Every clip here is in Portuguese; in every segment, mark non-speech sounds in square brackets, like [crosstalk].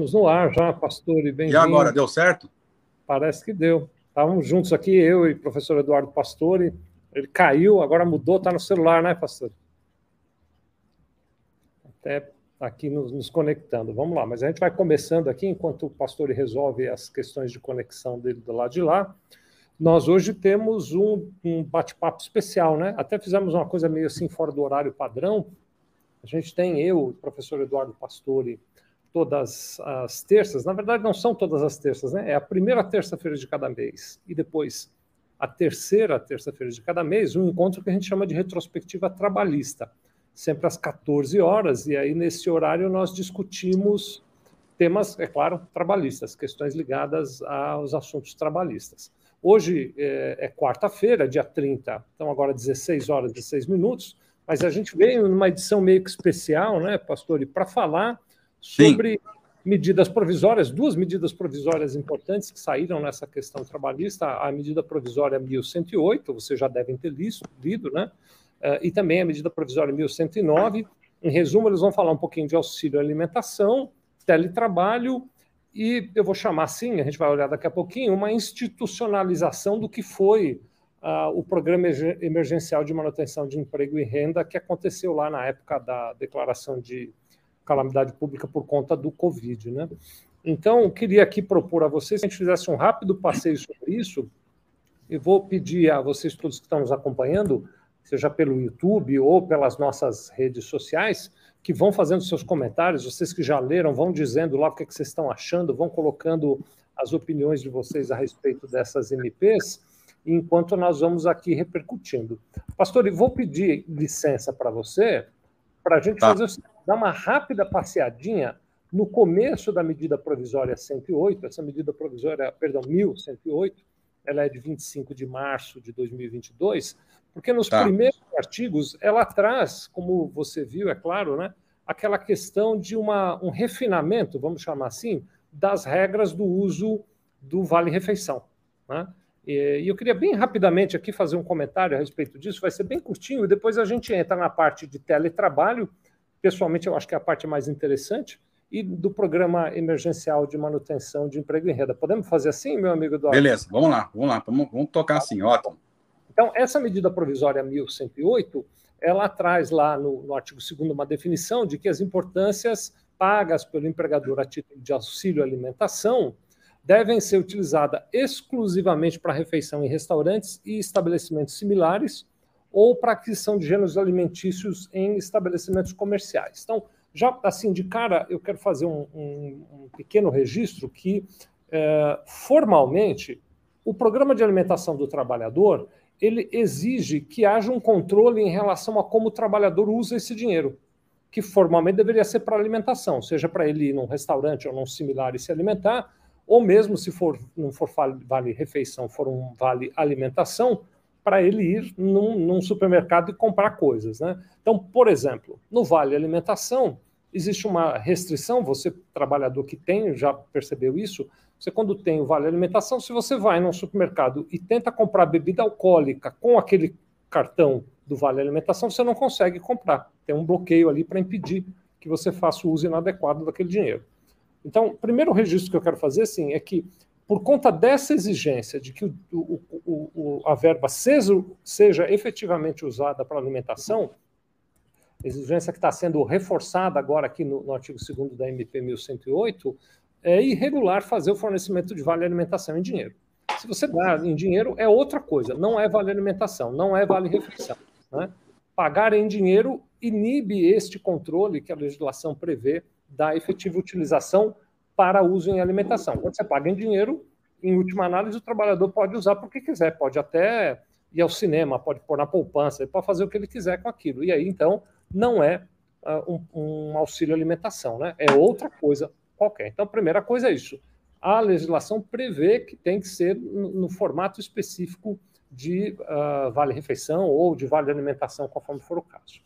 Estamos no ar já, pastor, e bem-vindo. E agora, deu certo? Parece que deu. Estávamos juntos aqui, eu e o professor Eduardo Pastore. Ele caiu, agora mudou, está no celular, né, pastor? Até aqui nos, nos, conectando. Vamos lá, mas a gente vai começando aqui, enquanto o pastor resolve as questões de conexão dele do lado de lá. Nós hoje temos um, um bate-papo especial, né? Até fizemos uma coisa meio assim fora do horário padrão. A gente tem eu, o professor Eduardo Pastore, todas as terças. Na verdade, não são todas as terças, né? É a primeira terça-feira de cada mês e depois a terceira terça-feira de cada mês, um encontro que a gente chama de retrospectiva trabalhista sempre às 14 horas, e aí nesse horário nós discutimos temas, é claro, trabalhistas, questões ligadas aos assuntos trabalhistas. Hoje é, é quarta-feira, dia 30, então agora 16 horas e 16 minutos, mas a gente veio numa edição meio que especial, né, pastor, para falar sobre Sim. medidas provisórias, duas medidas provisórias importantes que saíram nessa questão trabalhista, a medida provisória 1108, vocês já devem ter lido, né, uh, e também a medida provisória 1109. Em resumo, eles vão falar um pouquinho de auxílio alimentação, teletrabalho e eu vou chamar assim, a gente vai olhar daqui a pouquinho, uma institucionalização do que foi uh, o programa emergencial de manutenção de emprego e renda que aconteceu lá na época da declaração de calamidade pública por conta do Covid, né? Então, eu queria aqui propor a vocês que a gente fizesse um rápido passeio sobre isso. e vou pedir a vocês todos que estão nos acompanhando seja pelo YouTube ou pelas nossas redes sociais, que vão fazendo seus comentários. Vocês que já leram, vão dizendo lá o que, é que vocês estão achando, vão colocando as opiniões de vocês a respeito dessas MPs, enquanto nós vamos aqui repercutindo. Pastor, eu vou pedir licença para você, para a gente tá. fazer, dar uma rápida passeadinha no começo da medida provisória 108, essa medida provisória, perdão, 1108, ela é de 25 de março de 2022, porque nos tá. primeiros artigos ela traz, como você viu, é claro, né, aquela questão de uma, um refinamento, vamos chamar assim, das regras do uso do vale-refeição. Né? E eu queria bem rapidamente aqui fazer um comentário a respeito disso, vai ser bem curtinho, e depois a gente entra na parte de teletrabalho, pessoalmente eu acho que é a parte mais interessante, e do programa emergencial de manutenção de emprego e renda. Podemos fazer assim, meu amigo Eduardo? Beleza, vamos lá, vamos lá, vamos, vamos tocar assim, ótimo. Então, essa medida provisória 1108, ela traz lá no, no artigo 2 uma definição de que as importâncias pagas pelo empregador a título de auxílio alimentação devem ser utilizadas exclusivamente para refeição em restaurantes e estabelecimentos similares ou para aquisição de gêneros alimentícios em estabelecimentos comerciais. Então, já assim de cara, eu quero fazer um, um, um pequeno registro que, é, formalmente, o programa de alimentação do trabalhador ele exige que haja um controle em relação a como o trabalhador usa esse dinheiro, que formalmente deveria ser para alimentação, seja para ele ir num restaurante ou num similar e se alimentar, ou mesmo se for não for vale refeição, for um vale alimentação, para ele ir num, num, supermercado e comprar coisas, né? Então, por exemplo, no vale alimentação existe uma restrição. Você trabalhador que tem já percebeu isso? Você, quando tem o vale alimentação, se você vai num supermercado e tenta comprar bebida alcoólica com aquele cartão do vale alimentação, você não consegue comprar. Tem um bloqueio ali para impedir que você faça o uso inadequado daquele dinheiro. Então, o primeiro registro que eu quero fazer, sim, é que, por conta dessa exigência de que o, o, o, a verba seja, seja efetivamente usada para alimentação, exigência que está sendo reforçada agora aqui no, no artigo 2 da MP 1108, é irregular fazer o fornecimento de vale alimentação em dinheiro. Se você dá em dinheiro, é outra coisa, não é vale alimentação, não é vale refeição. Né? Pagar em dinheiro inibe este controle que a legislação prevê da efetiva utilização para uso em alimentação. Quando você paga em dinheiro, em última análise, o trabalhador pode usar para o que quiser, pode até ir ao cinema, pode pôr na poupança, pode fazer o que ele quiser com aquilo. E aí, então, não é uh, um, um auxílio alimentação, né? é outra coisa qualquer. Então, a primeira coisa é isso. A legislação prevê que tem que ser no, no formato específico de uh, vale-refeição ou de vale-alimentação, conforme for o caso.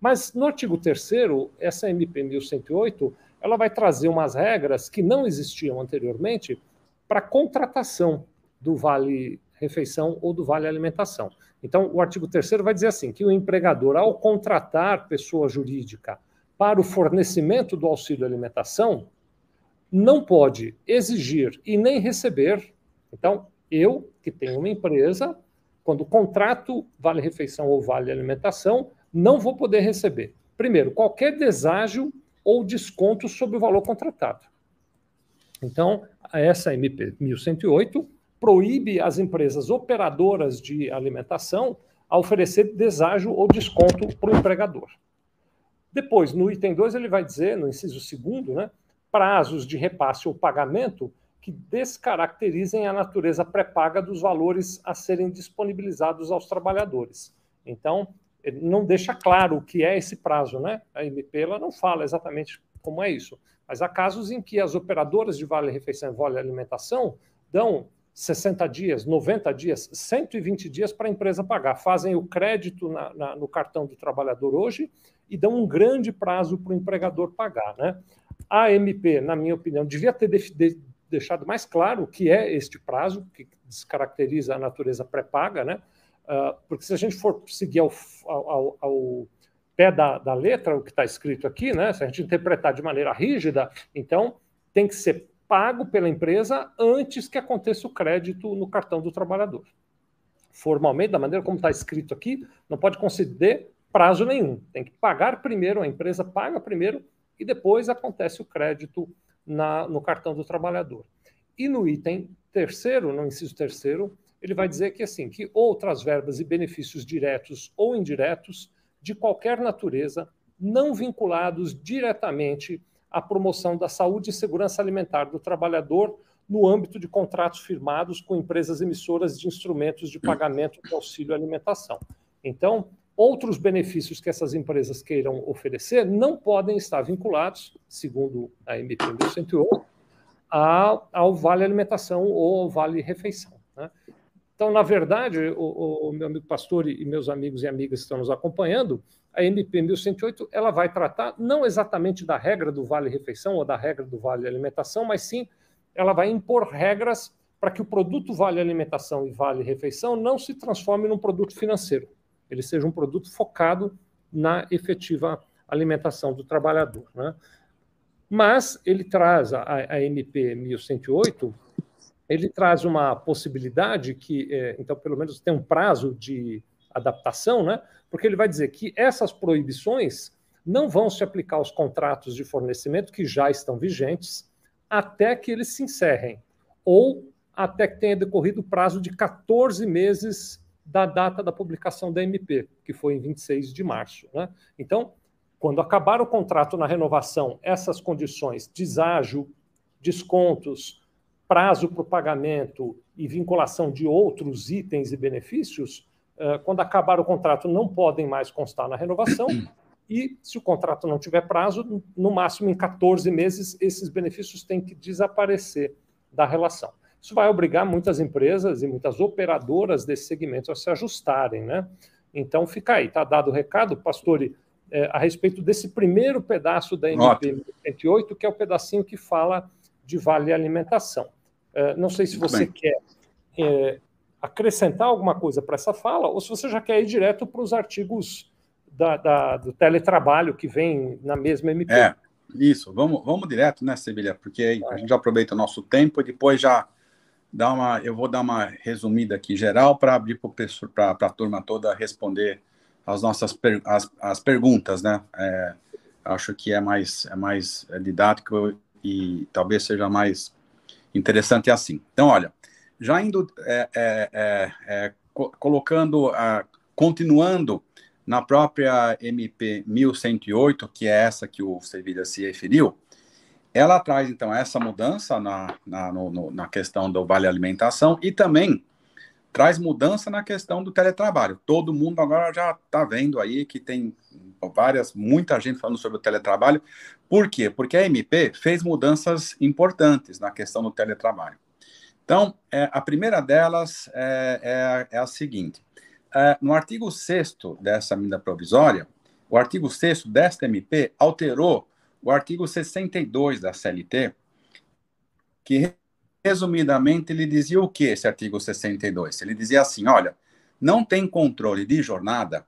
Mas no artigo 3 essa MP 1108, ela vai trazer umas regras que não existiam anteriormente para contratação do vale-refeição ou do vale-alimentação. Então, o artigo 3 vai dizer assim, que o empregador, ao contratar pessoa jurídica para o fornecimento do auxílio alimentação, não pode exigir e nem receber. Então, eu, que tenho uma empresa, quando contrato vale refeição ou vale alimentação, não vou poder receber. Primeiro, qualquer deságio ou desconto sobre o valor contratado. Então, essa MP 1108 proíbe as empresas operadoras de alimentação a oferecer deságio ou desconto para o empregador. Depois, no item 2, ele vai dizer, no inciso segundo, né, prazos de repasse ou pagamento que descaracterizem a natureza pré-paga dos valores a serem disponibilizados aos trabalhadores. Então, ele não deixa claro o que é esse prazo, né? A MP ela não fala exatamente como é isso. Mas há casos em que as operadoras de vale refeição e vale alimentação dão 60 dias, 90 dias, 120 dias para a empresa pagar. Fazem o crédito na, na, no cartão do trabalhador hoje e dão um grande prazo para o empregador pagar. Né? A MP, na minha opinião, devia ter de, de, deixado mais claro o que é este prazo, que descaracteriza a natureza pré-paga, né? Uh, porque se a gente for seguir ao, ao, ao pé da, da, letra o que está escrito aqui, né? se a gente interpretar de maneira rígida, então tem que ser pago pela empresa antes que aconteça o crédito no cartão do trabalhador. Formalmente, da maneira como está escrito aqui, não pode conceder prazo nenhum. Tem que pagar primeiro, a empresa paga primeiro e depois acontece o crédito na, no cartão do trabalhador. E no item terceiro, no inciso terceiro, ele vai dizer que assim, que outras verbas e benefícios diretos ou indiretos de qualquer natureza, não vinculados diretamente a promoção da saúde e segurança alimentar do trabalhador no âmbito de contratos firmados com empresas emissoras de instrumentos de pagamento de auxílio alimentação. Então, outros benefícios que essas empresas queiram oferecer não podem estar vinculados, segundo a MP 1108, ao Vale Alimentação ou ao Vale Refeição. Né? Então, na verdade, o, o, meu amigo pastor e meus amigos e amigas que estão nos acompanhando, a MP 1108 ela vai tratar não exatamente da regra do vale refeição ou da regra do vale alimentação, mas sim ela vai impor regras para que o produto vale alimentação e vale refeição não se transforme num produto financeiro, ele seja um produto focado na efetiva alimentação do trabalhador. Né? Mas ele traz a, a MP 1108, ele traz uma possibilidade que, é, então, pelo menos tem um prazo de adaptação, né? porque ele vai dizer que essas proibições não vão se aplicar aos contratos de fornecimento que já estão vigentes até que eles se encerrem, ou até que tenha decorrido o prazo de 14 meses da data da publicação da MP, que foi em 26 de março. Né? Então, quando acabar o contrato na renovação, essas condições, deságio, descontos, prazo para o pagamento e vinculação de outros itens e benefícios, eh, quando acabar o contrato, não podem mais constar na renovação. [clears throat] E se o contrato não tiver prazo, no máximo em 14 meses, esses benefícios têm que desaparecer da relação. Isso vai obrigar muitas empresas e muitas operadoras desse segmento a se ajustarem, né? Então fica aí, está dado o recado, Pastore, é, a respeito desse primeiro pedaço da MP 108, que é o pedacinho que fala de vale alimentação. É, não sei se você bem. quer é, acrescentar alguma coisa para essa fala, ou se você já quer ir direto para os artigos da, da, do teletrabalho que vem na mesma MP. É, isso, vamos, vamos direto, né, Sevilha? Porque aí a gente já aproveita o nosso tempo e depois já dá uma. Eu vou dar uma resumida aqui geral para abrir para a turma toda responder as nossas per, as, as perguntas, né? É, acho que é mais, é mais didático e talvez seja mais interessante assim. Então, olha, já indo, é, é, é, é colocando, continuando na própria MP 1108, que é essa que o Sevilha se referiu, ela traz, então, essa mudança na, na, no, na questão do vale alimentação e também traz mudança na questão do teletrabalho. Todo mundo agora já está vendo aí que tem várias, muita gente falando sobre o teletrabalho. Por quê? Porque a MP fez mudanças importantes na questão do teletrabalho. Então, é, a primeira delas é, é, é a seguinte: é, no artigo 6 dessa medida provisória, o artigo 6 desta MP alterou o artigo 62 da CLT, que, resumidamente, ele dizia o que esse artigo 62? Ele dizia assim: olha, não tem controle de jornada,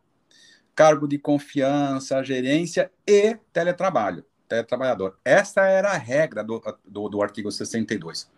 cargo de confiança, gerência e teletrabalho. teletrabalhador. Essa era a regra do, do, do artigo 62.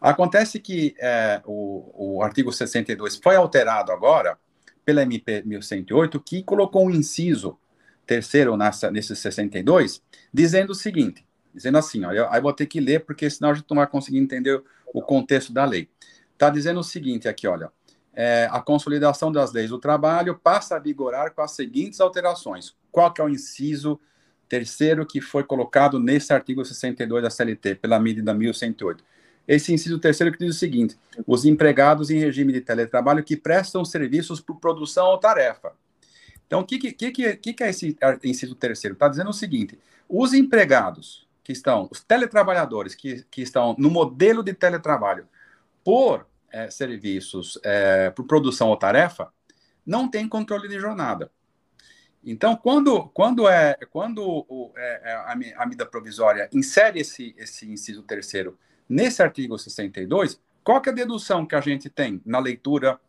Acontece que é, o, o artigo 62 foi alterado agora pela MP 1108, que colocou um inciso terceiro nessa, nesse 62, dizendo o seguinte, dizendo assim, eu, aí vou ter que ler, porque senão a gente não vai conseguir entender o contexto da lei. Está dizendo o seguinte aqui, olha, é, a consolidação das leis do trabalho passa a vigorar com as seguintes alterações. Qual que é o inciso terceiro que foi colocado nesse artigo 62 da CLT, pela medida 1108? Esse inciso terceiro que diz o seguinte: os empregados em regime de teletrabalho que prestam serviços por produção ou tarefa. Então, o que, que, que, que é esse inciso terceiro? Está dizendo o seguinte: os empregados que estão, os teletrabalhadores que, que estão no modelo de teletrabalho por é, serviços, é, por produção ou tarefa, não tem controle de jornada. Então, quando, quando, é, quando o, é, é a, a medida provisória insere esse, esse inciso terceiro nesse artigo 62, qual é a dedução que a gente tem na leitura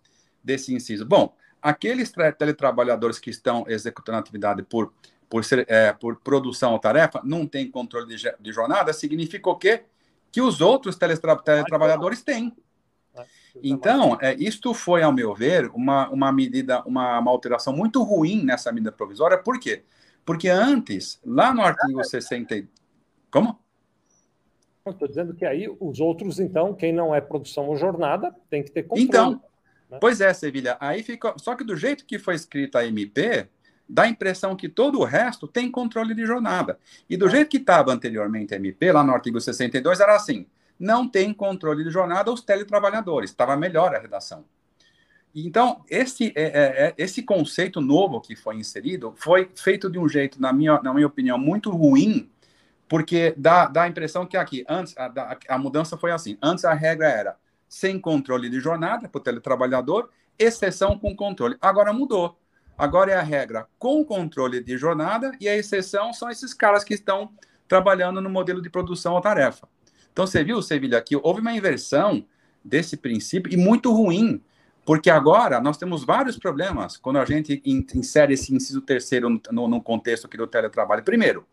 desse inciso? Bom, aqueles teletrabalhadores que estão executando atividade por, por, ser, é, por produção ou tarefa não têm controle de, de jornada, significa o quê? Que os outros teletra, teletrabalhadores têm. Então, é, isto foi, ao meu ver, uma, uma medida, uma, uma alteração muito ruim nessa medida provisória. Por quê? Porque antes, lá no artigo 60. Como? Estou dizendo que aí os outros, então, quem não é produção ou jornada, tem que ter controle. Então, né? pois é, Sevilha. Aí fica. Só que do jeito que foi escrita a MP, dá a impressão que todo o resto tem controle de jornada. E do é. jeito que estava anteriormente a MP, lá no artigo 62, era assim: não tem controle de jornada os teletrabalhadores. Estava melhor a redação. Então, esse, é, é, é, esse conceito novo que foi inserido foi feito de um jeito, na minha, na minha opinião, muito ruim, porque dá, dá a impressão que aqui, antes, a, a mudança foi assim: antes a regra era sem controle de jornada para o teletrabalhador, exceção com controle. Agora mudou. Agora é a regra com controle de jornada e a exceção são esses caras que estão trabalhando no modelo de produção ou tarefa. Então, você viu, Sevilha, que houve uma inversão desse princípio e muito ruim, porque agora nós temos vários problemas quando a gente insere esse inciso terceiro no, no contexto aqui do teletrabalho. Primeiro,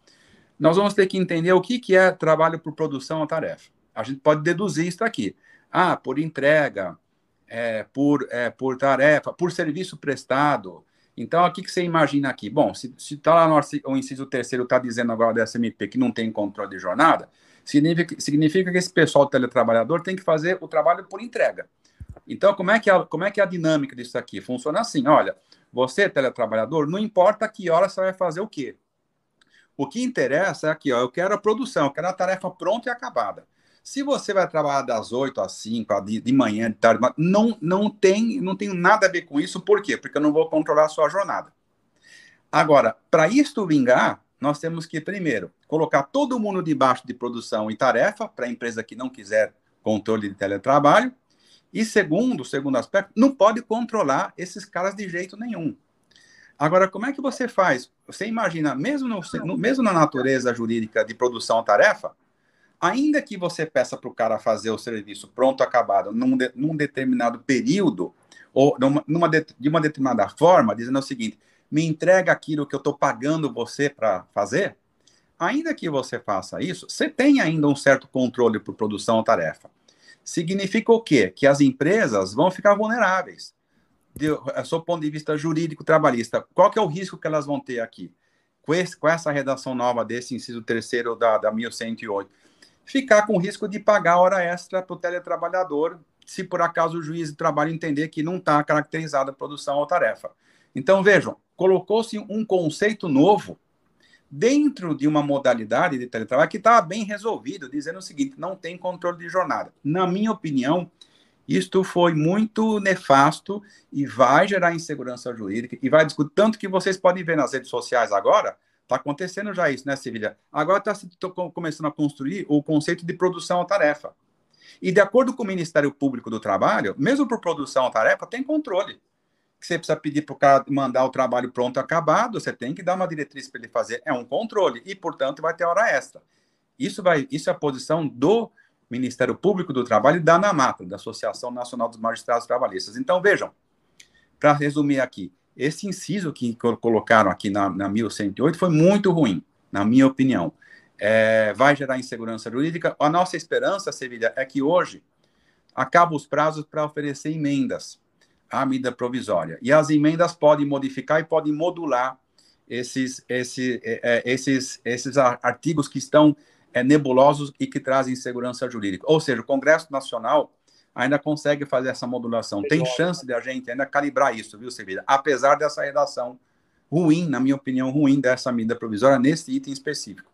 nós vamos ter que entender o que, que é trabalho por produção ou tarefa. A gente pode deduzir isso aqui. Ah, por entrega, é, por, é, por tarefa, por serviço prestado. Então, o que, que você imagina aqui? Bom, se está lá no o inciso terceiro, está dizendo agora da SMP que não tem controle de jornada, significa, significa que esse pessoal teletrabalhador tem que fazer o trabalho por entrega. Então, como é, que é, como é que é a dinâmica disso aqui? Funciona assim, olha, você, teletrabalhador, não importa que hora você vai fazer o quê. O que interessa é aqui, ó, eu quero a produção, eu quero a tarefa pronta e acabada. Se você vai trabalhar das 8 às 5, de, manhã, de tarde, não, não, tem, não tem nada a ver com isso, por quê? Porque eu não vou controlar a sua jornada. Agora, para isto vingar, nós temos que, primeiro, colocar todo mundo debaixo de produção e tarefa, para a empresa que não quiser controle de teletrabalho. E segundo, segundo aspecto, não pode controlar esses caras de jeito nenhum. Agora, como é que você faz? Você imagina, mesmo, no, mesmo na natureza jurídica de produção-tarefa, ainda que você peça para o cara fazer o serviço pronto, acabado, num, de, num determinado período, ou numa, numa de, de, uma determinada forma, dizendo o seguinte: me entrega aquilo que eu estou pagando você para fazer, ainda que você faça isso, você tem ainda um certo controle por produção ou tarefa. Significa o quê? Que as empresas vão ficar vulneráveis. Do ponto de vista jurídico trabalhista, qual que é o risco que elas vão ter aqui? Com, esse, com essa redação nova desse inciso terceiro da, da 1108, ficar com risco de pagar hora extra para o teletrabalhador, se por acaso o juiz de trabalho entender que não está caracterizada a produção ou tarefa. Então, vejam, colocou-se um conceito novo dentro de uma modalidade de teletrabalho que estava bem resolvido, dizendo o seguinte: não tem controle de jornada. Na minha opinião, isto foi muito nefasto e vai gerar insegurança jurídica e vai discutir. Tanto que vocês podem ver nas redes sociais agora, está acontecendo já isso, né, Sevilha? Agora está começando a construir o conceito de produção à tarefa. E de acordo com o Ministério Público do Trabalho, mesmo por produção à tarefa, tem controle que você precisa pedir para o cara mandar o trabalho pronto acabado, você tem que dar uma diretriz para ele fazer. É um controle e, portanto, vai ter hora extra. Isso, vai, isso é a posição do Ministério Público do Trabalho e da ANAMATA, da Associação Nacional dos Magistrados Trabalhistas. Então, vejam, para resumir aqui, esse inciso que colocaram aqui na, na 1108 foi muito ruim, na minha opinião. é, vai gerar insegurança jurídica. A nossa esperança, Sevilha, é que hoje acaba os prazos para oferecer emendas à medida provisória. E as emendas podem modificar e podem modular esses, esse, é, é, esses, esses artigos que estão é, nebulosos e que trazem insegurança jurídica. Ou seja, o Congresso Nacional ainda consegue fazer essa modulação. Tem chance de a gente ainda calibrar isso, viu, Sevilha? Apesar dessa redação ruim, na minha opinião, ruim dessa medida provisória nesse item específico.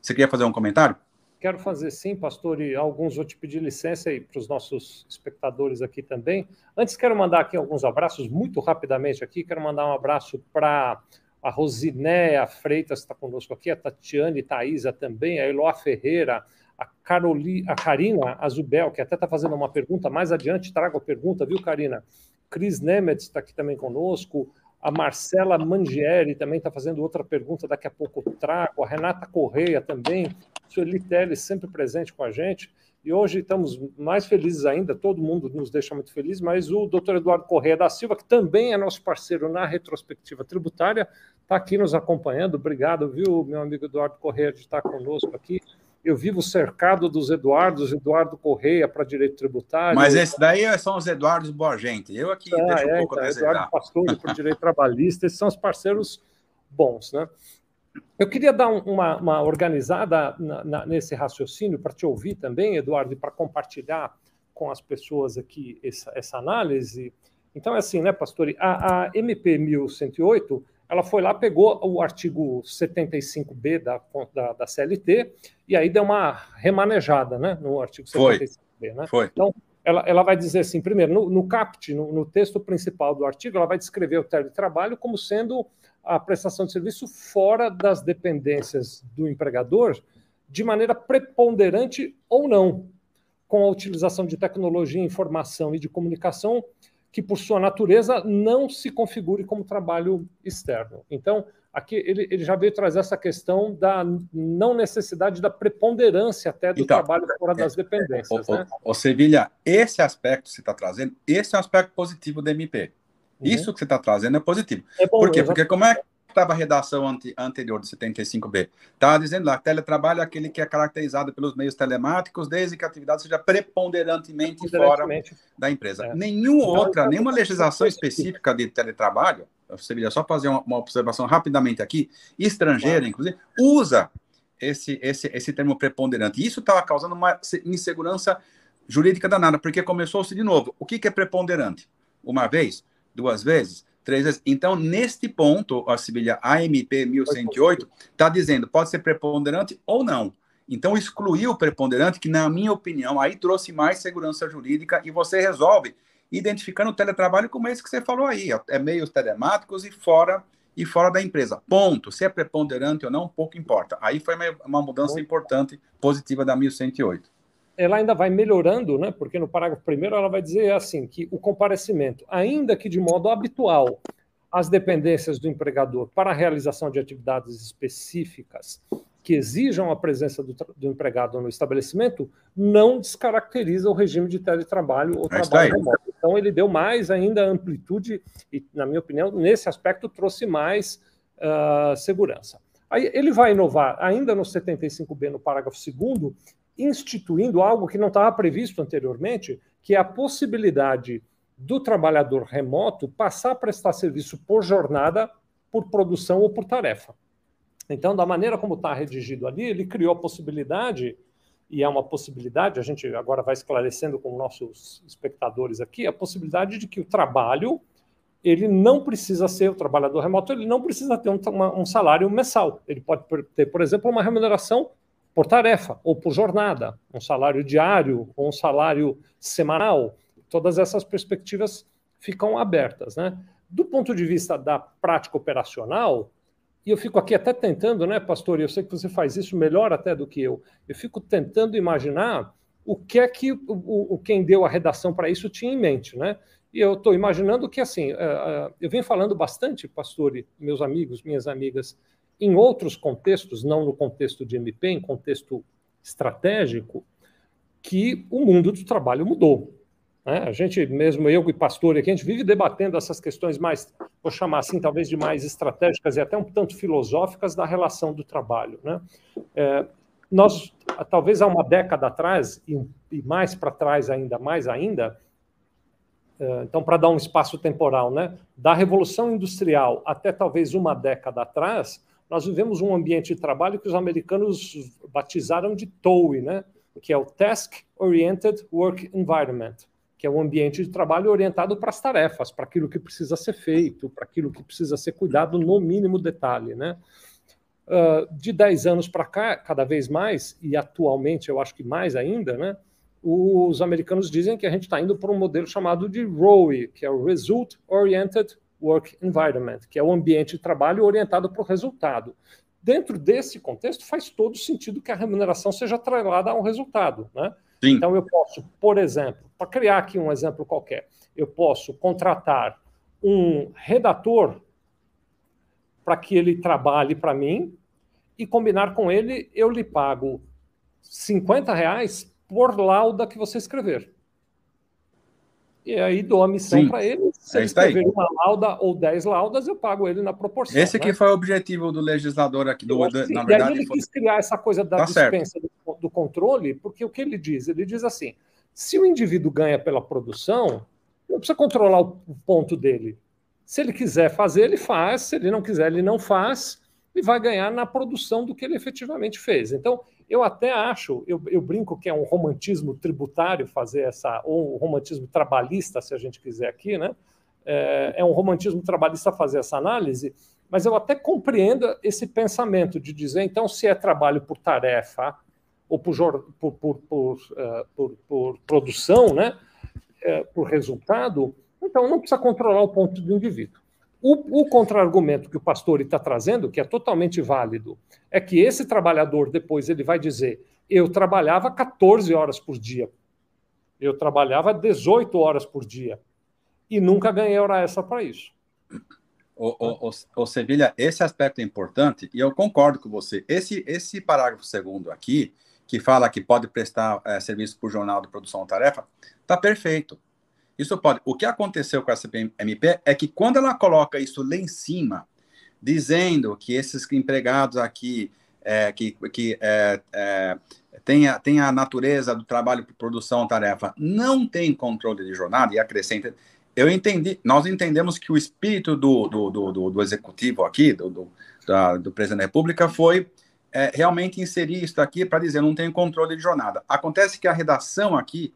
Você queria fazer um comentário? Quero fazer sim, pastor, e alguns vou te pedir licença aí para os nossos espectadores aqui também. Antes, quero mandar aqui alguns abraços, muito rapidamente aqui. Quero mandar um abraço para a Rosinéia Freitas, que está conosco aqui, a Tatiane Thaisa também, a Eloá Ferreira, a, Caroli, a Karina Azubel, que até está fazendo uma pergunta, mais adiante trago a pergunta, viu, Karina? Cris Nemetz está aqui também conosco, a Marcela Mangieri também está fazendo outra pergunta, daqui a pouco trago, a Renata Correia também, Sueli Teles sempre presente com a gente, e hoje estamos mais felizes ainda, todo mundo nos deixa muito feliz, mas o doutor Eduardo Correia da Silva, que também é nosso parceiro na retrospectiva tributária, está aqui nos acompanhando. Obrigado, viu, meu amigo Eduardo Correia, de estar conosco aqui. Eu vivo cercado dos Eduardos, Eduardo Correia para direito tributário. Mas esse daí são os Eduardos boa gente. Eu aqui ah, deixo um é, pouco então, Eduardo Pastor para direito trabalhista, esses são os parceiros bons, né? Eu queria dar uma, uma organizada na, na, nesse raciocínio para te ouvir também, Eduardo, e para compartilhar com as pessoas aqui essa, essa, análise. Então, é assim, né, pastor? A, a MP 1108 ela foi lá, pegou o artigo 75B da, da, da, CLT e aí deu uma remanejada né, no artigo 75B. Foi. Né? Foi. Então, ela, ela vai dizer assim, primeiro, no, no CAPT, no, no, texto principal do artigo, ela vai descrever o teletrabalho como sendo a prestação de serviço fora das dependências do empregador, de maneira preponderante ou não, com a utilização de tecnologia, informação e de comunicação que, por sua natureza, não se configure como trabalho externo. Então, aqui ele, ele já veio trazer essa questão da não necessidade da preponderância até do então, trabalho fora das dependências. O, né? o, o Sevilha, esse aspecto que você está trazendo, esse é um aspecto positivo do MP. Uhum. Isso que você está trazendo é positivo. É bom, Por quê? Porque como é estava a redação ante, anterior do 75B? Estava dizendo lá, teletrabalho é aquele que é caracterizado pelos meios telemáticos, desde que a atividade seja preponderantemente, preponderantemente. fora da empresa. É. Nenhuma outra, nenhuma legislação específica de teletrabalho, você só fazer uma, uma, observação rapidamente aqui, estrangeira, claro. inclusive, usa esse, esse, esse termo preponderante. Isso estava causando uma insegurança jurídica danada, porque começou-se de novo. O que, que é preponderante? Uma vez? Duas vezes? Três vezes. Então, neste ponto, a Sibilia AMP 1108 está dizendo pode ser preponderante ou não. Então, excluiu o preponderante, que, na minha opinião, aí trouxe mais segurança jurídica e você resolve identificando o teletrabalho como esse que você falou aí, é meios telemáticos e fora e fora da empresa. Ponto. Se é preponderante ou não, pouco importa. Aí foi uma mudança importante, positiva da 1108 ela ainda vai melhorando, né? porque no parágrafo primeiro ela vai dizer assim que o comparecimento, ainda que de modo habitual, às dependências do empregador para a realização de atividades específicas que exijam a presença do, do empregado no estabelecimento, não descaracteriza o regime de teletrabalho ou trabalho remoto. Então ele deu mais ainda amplitude e, na minha opinião, nesse aspecto trouxe mais uh, segurança. Aí ele vai inovar ainda no 75B, no parágrafo 2 instituindo algo que não estava previsto anteriormente, que é a possibilidade do trabalhador remoto passar a prestar serviço por jornada, por produção ou por tarefa. Então, da maneira como está redigido ali, ele criou a possibilidade, e é uma possibilidade, a gente agora vai esclarecendo com nossos espectadores aqui, a possibilidade de que o trabalho, ele não precisa ser, o trabalhador remoto, ele não precisa ter um, uma, um salário mensal. Ele pode ter, por exemplo, uma remuneração por tarefa ou por jornada, um salário diário ou um salário semanal. Todas essas perspectivas ficam abertas, né? Do ponto de vista da prática operacional, e eu fico aqui até tentando, né, pastor? Eu sei que você faz isso melhor até do que eu. Eu fico tentando imaginar o que é que o, o quem deu a redação para isso tinha em mente, né? E eu estou imaginando que, assim, uh, uh, eu venho falando bastante, pastor, meus amigos, minhas amigas, em outros contextos, não no contexto de MP, em contexto estratégico, que o mundo do trabalho mudou. Né? A gente, mesmo eu e pastor aqui, a gente vive debatendo essas questões mais, vou chamar assim, talvez de mais estratégicas e até um tanto filosóficas da relação do trabalho. Né? É, nós, talvez há uma década atrás, e, e mais para trás ainda, mais ainda, é, então, para dar um espaço temporal, né? da Revolução Industrial até talvez uma década atrás, nós vivemos um ambiente de trabalho que os americanos batizaram de TOE, né? que é o Task Oriented Work Environment que é um ambiente de trabalho orientado para as tarefas, para aquilo que precisa ser feito, para aquilo que precisa ser cuidado no mínimo detalhe, né? Uh, de 10 anos para cá, cada vez mais, e atualmente eu acho que mais ainda, né? Os americanos dizem que a gente está indo para um modelo chamado de ROE, que é o Result Oriented Work Environment, que é o ambiente de trabalho orientado para o resultado. Dentro desse contexto, faz todo sentido que a remuneração seja atrelada a um resultado, né? Sim. Então, eu posso, por exemplo, para criar aqui um exemplo qualquer, eu posso contratar um redator para que ele trabalhe para mim e combinar com ele, eu lhe pago 50 reais por lauda que você escrever. E aí dou a missão para ele. Se é ele escrever uma lauda ou 10 laudas, eu pago ele na proporção. Esse né? que foi o objetivo do legislador aqui. Do, do na verdade, ele foi... quis criar essa coisa da tá dispensa do, do, controle, porque o que ele diz? Ele diz assim: se o indivíduo ganha pela produção, não precisa controlar o ponto dele. Se ele quiser fazer, ele faz. Se ele não quiser, ele não faz. E vai ganhar na produção do que ele efetivamente fez. Então, eu até acho, eu, eu, brinco que é um romantismo tributário fazer essa, ou um romantismo trabalhista, se a gente quiser aqui, né? É, é um romantismo trabalhista fazer essa análise, mas eu até compreendo esse pensamento de dizer, então, se é trabalho por tarefa ou por, por, por, uh, por, por produção, né? É, por resultado, então não precisa controlar o ponto do indivíduo. O, o contra-argumento que o pastor está trazendo, que é totalmente válido, é que esse trabalhador depois ele vai dizer: eu trabalhava 14 horas por dia, eu trabalhava 18 horas por dia e nunca ganhei hora extra para isso. O, o, o, Sevilha, esse aspecto é importante e eu concordo com você. Esse, esse parágrafo segundo aqui, que fala que pode prestar é, serviço por jornal de produção tarefa, está perfeito. Isso pode. O que aconteceu com a CPMP é que quando ela coloca isso lá em cima, dizendo que esses empregados aqui é, que, que é, é, tem, a, tem a natureza do trabalho por produção tarefa, não tem controle de jornada e acrescenta. Eu entendi, nós entendemos que o espírito do, do, do, do executivo aqui, do, do, da, do presidente da República, foi é, realmente inserir isso aqui para dizer não tem controle de jornada. Acontece que a redação aqui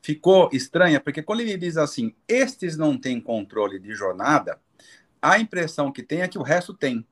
ficou estranha, porque quando ele diz assim, estes não têm controle de jornada, a impressão que tem é que o resto tem.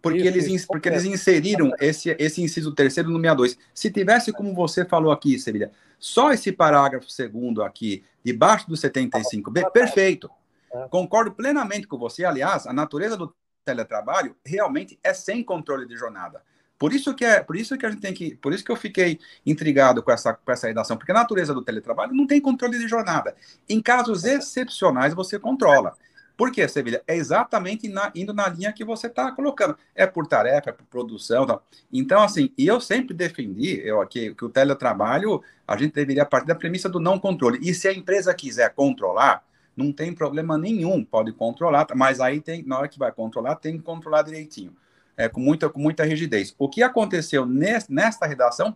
Porque, isso, eles, isso, porque eles inseriram esse, esse inciso terceiro no 62. Se tivesse, como você falou aqui, Sevilha, só esse parágrafo segundo aqui, debaixo do 75B, perfeito. É. Concordo plenamente com você. Aliás, a natureza do teletrabalho realmente é sem controle de jornada. Por isso que é, por isso que a gente tem que, por isso que eu fiquei intrigado com essa com essa redação, porque a natureza do teletrabalho não tem controle de jornada. Em casos excepcionais você controla. Por quê, Sevilha? É exatamente na, indo na linha que você está colocando. É por tarefa, é por produção. Tal. Então, assim, e eu sempre defendi eu aqui que o teletrabalho a gente deveria partir da premissa do não controle. E se a empresa quiser controlar, não tem problema nenhum, pode controlar, mas aí tem, na hora que vai controlar, tem que controlar direitinho é, com, muita, com muita rigidez. O que aconteceu nesta redação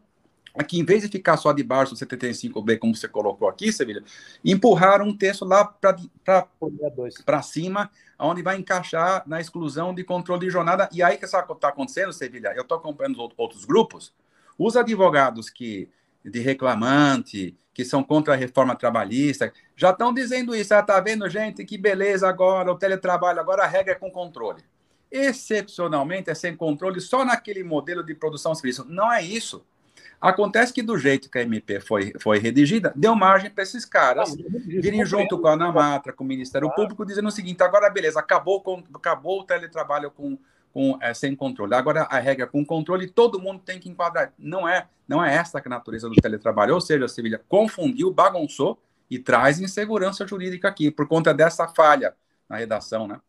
é que, em vez de ficar só debaixo do 75B, como você colocou aqui, Sevilha, empurraram um texto lá para cima, onde vai encaixar na exclusão de controle de jornada. E aí que está acontecendo, Sevilha? Eu estou acompanhando os outros grupos. Os advogados que de reclamante, que são contra a reforma trabalhista, já estão dizendo isso. Ah, tá vendo, gente? Que beleza agora, o teletrabalho, agora a regra é com controle excepcionalmente é sem controle só naquele modelo de produção serviço. Não é isso. Acontece que do jeito que a MP foi, foi redigida, deu margem para esses caras virem junto com a Anamatra, com o Ministério Público, dizendo o seguinte: agora beleza, acabou, com, acabou o teletrabalho com, com, é, sem controle. Agora a regra com controle, todo mundo tem que enquadrar. Não é, não é essa que é a natureza do teletrabalho. Ou seja, a Sevilha confundiu, bagunçou e traz insegurança jurídica aqui, por conta dessa falha na redação, né?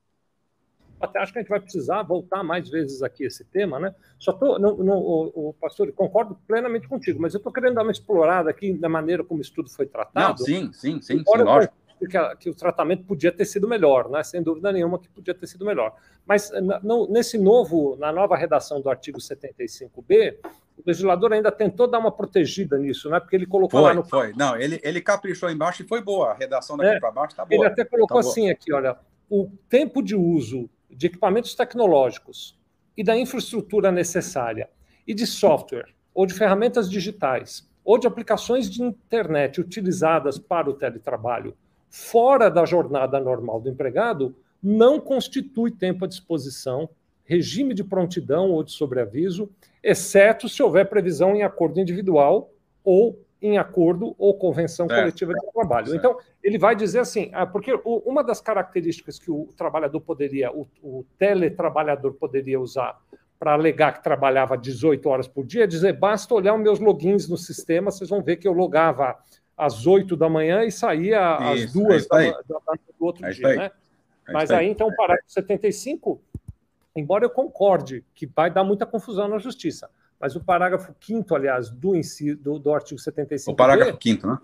Até acho que a gente vai precisar voltar mais vezes aqui esse tema, né? Só tô, não, não, o, o, pastor, concordo plenamente contigo, mas eu estou querendo dar uma explorada aqui na maneira como o estudo foi tratado. Não, sim, sim, sim, sim lógico. Que, que, o tratamento podia ter sido melhor, né? sem dúvida nenhuma que podia ter sido melhor. Mas no, nesse novo, na nova redação do artigo 75b, o legislador ainda tentou dar uma protegida nisso, né? Porque ele colocou foi, lá no. Foi, não, ele, ele caprichou embaixo e foi boa. A redação daqui é, para baixo está boa. Ele até colocou tá assim boa. aqui: olha, o tempo de uso de equipamentos tecnológicos e da infraestrutura necessária e de software ou de ferramentas digitais ou de aplicações de internet utilizadas para o teletrabalho fora da jornada normal do empregado não constitui tempo à disposição, regime de prontidão ou de sobreaviso, exceto se houver previsão em acordo individual ou em acordo ou convenção é, coletiva de trabalho. Então, ele vai dizer assim, ah, porque uma das características que o trabalhador poderia, o, o teletrabalhador poderia usar para alegar que trabalhava 18 horas por dia, é dizer, basta olhar os meus logins no sistema, vocês vão ver que eu logava às 8 da manhã e saía às 2 é da, da, do outro é dia. Né? É Mas aí, então, o parágrafo 75, embora eu concorde que vai dar muita confusão na justiça, mas o parágrafo 5 aliás, do, do, do artigo 75. O parágrafo 5 né?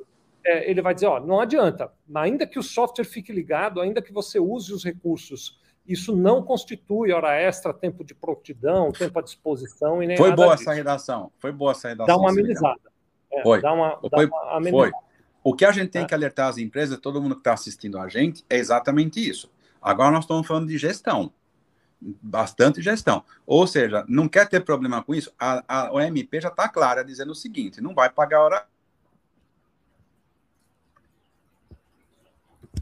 É, ele vai dizer: ó, não adianta, ainda que o software fique ligado, ainda que você use os recursos, isso não constitui hora extra, tempo de prontidão, tempo à disposição e nem Foi boa disso. essa redação, foi boa essa redação. Dá uma amenizada. É, foi. Dá uma, foi. Dá uma amenizada. Foi. O que a gente tem é. que alertar as empresas, todo mundo que está assistindo a gente, é exatamente isso. Agora nós estamos falando de gestão bastante gestão. Ou seja, não quer ter problema com isso, a, a OMP já está clara dizendo o seguinte: não vai pagar hora.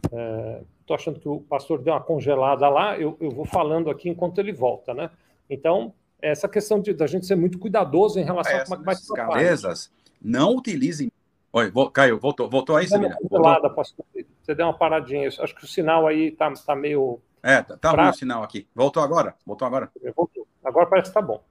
Estou é, achando que o pastor deu uma congelada lá, eu, eu vou falando aqui enquanto ele volta, né? Então, essa questão de da gente ser muito cuidadoso em relação a como é que vai. Clarezas, não utilizem. Oi, vou, Caio, voltou, voltou aí? Você deu uma paradinha. Acho que o sinal aí está tá meio é, tá, tá pra... ruim o sinal aqui. Voltou agora? Voltou agora? Voltou. Agora parece que tá bom.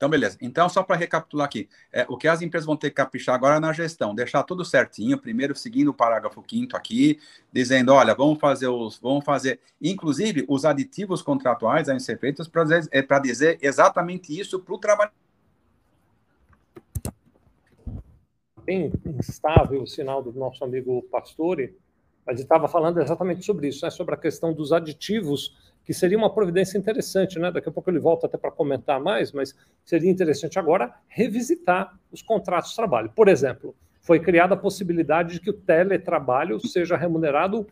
Então, beleza. Então, só para recapitular aqui, é, o que as empresas vão ter que caprichar agora é na gestão, deixar tudo certinho, primeiro seguindo o parágrafo 5 aqui, dizendo, olha, vamos fazer os, vamos fazer, inclusive, os aditivos contratuais devem ser feitos para dizer, é, dizer exatamente isso para o trabalho. Bem instável o sinal do nosso amigo Pastore, mas estava falando exatamente sobre isso, né? sobre a questão dos aditivos, que seria uma providência interessante, né? Daqui a pouco ele volta até para comentar mais, mas seria interessante agora revisitar os contratos de trabalho. Por exemplo, foi criada a possibilidade de que o teletrabalho seja remunerado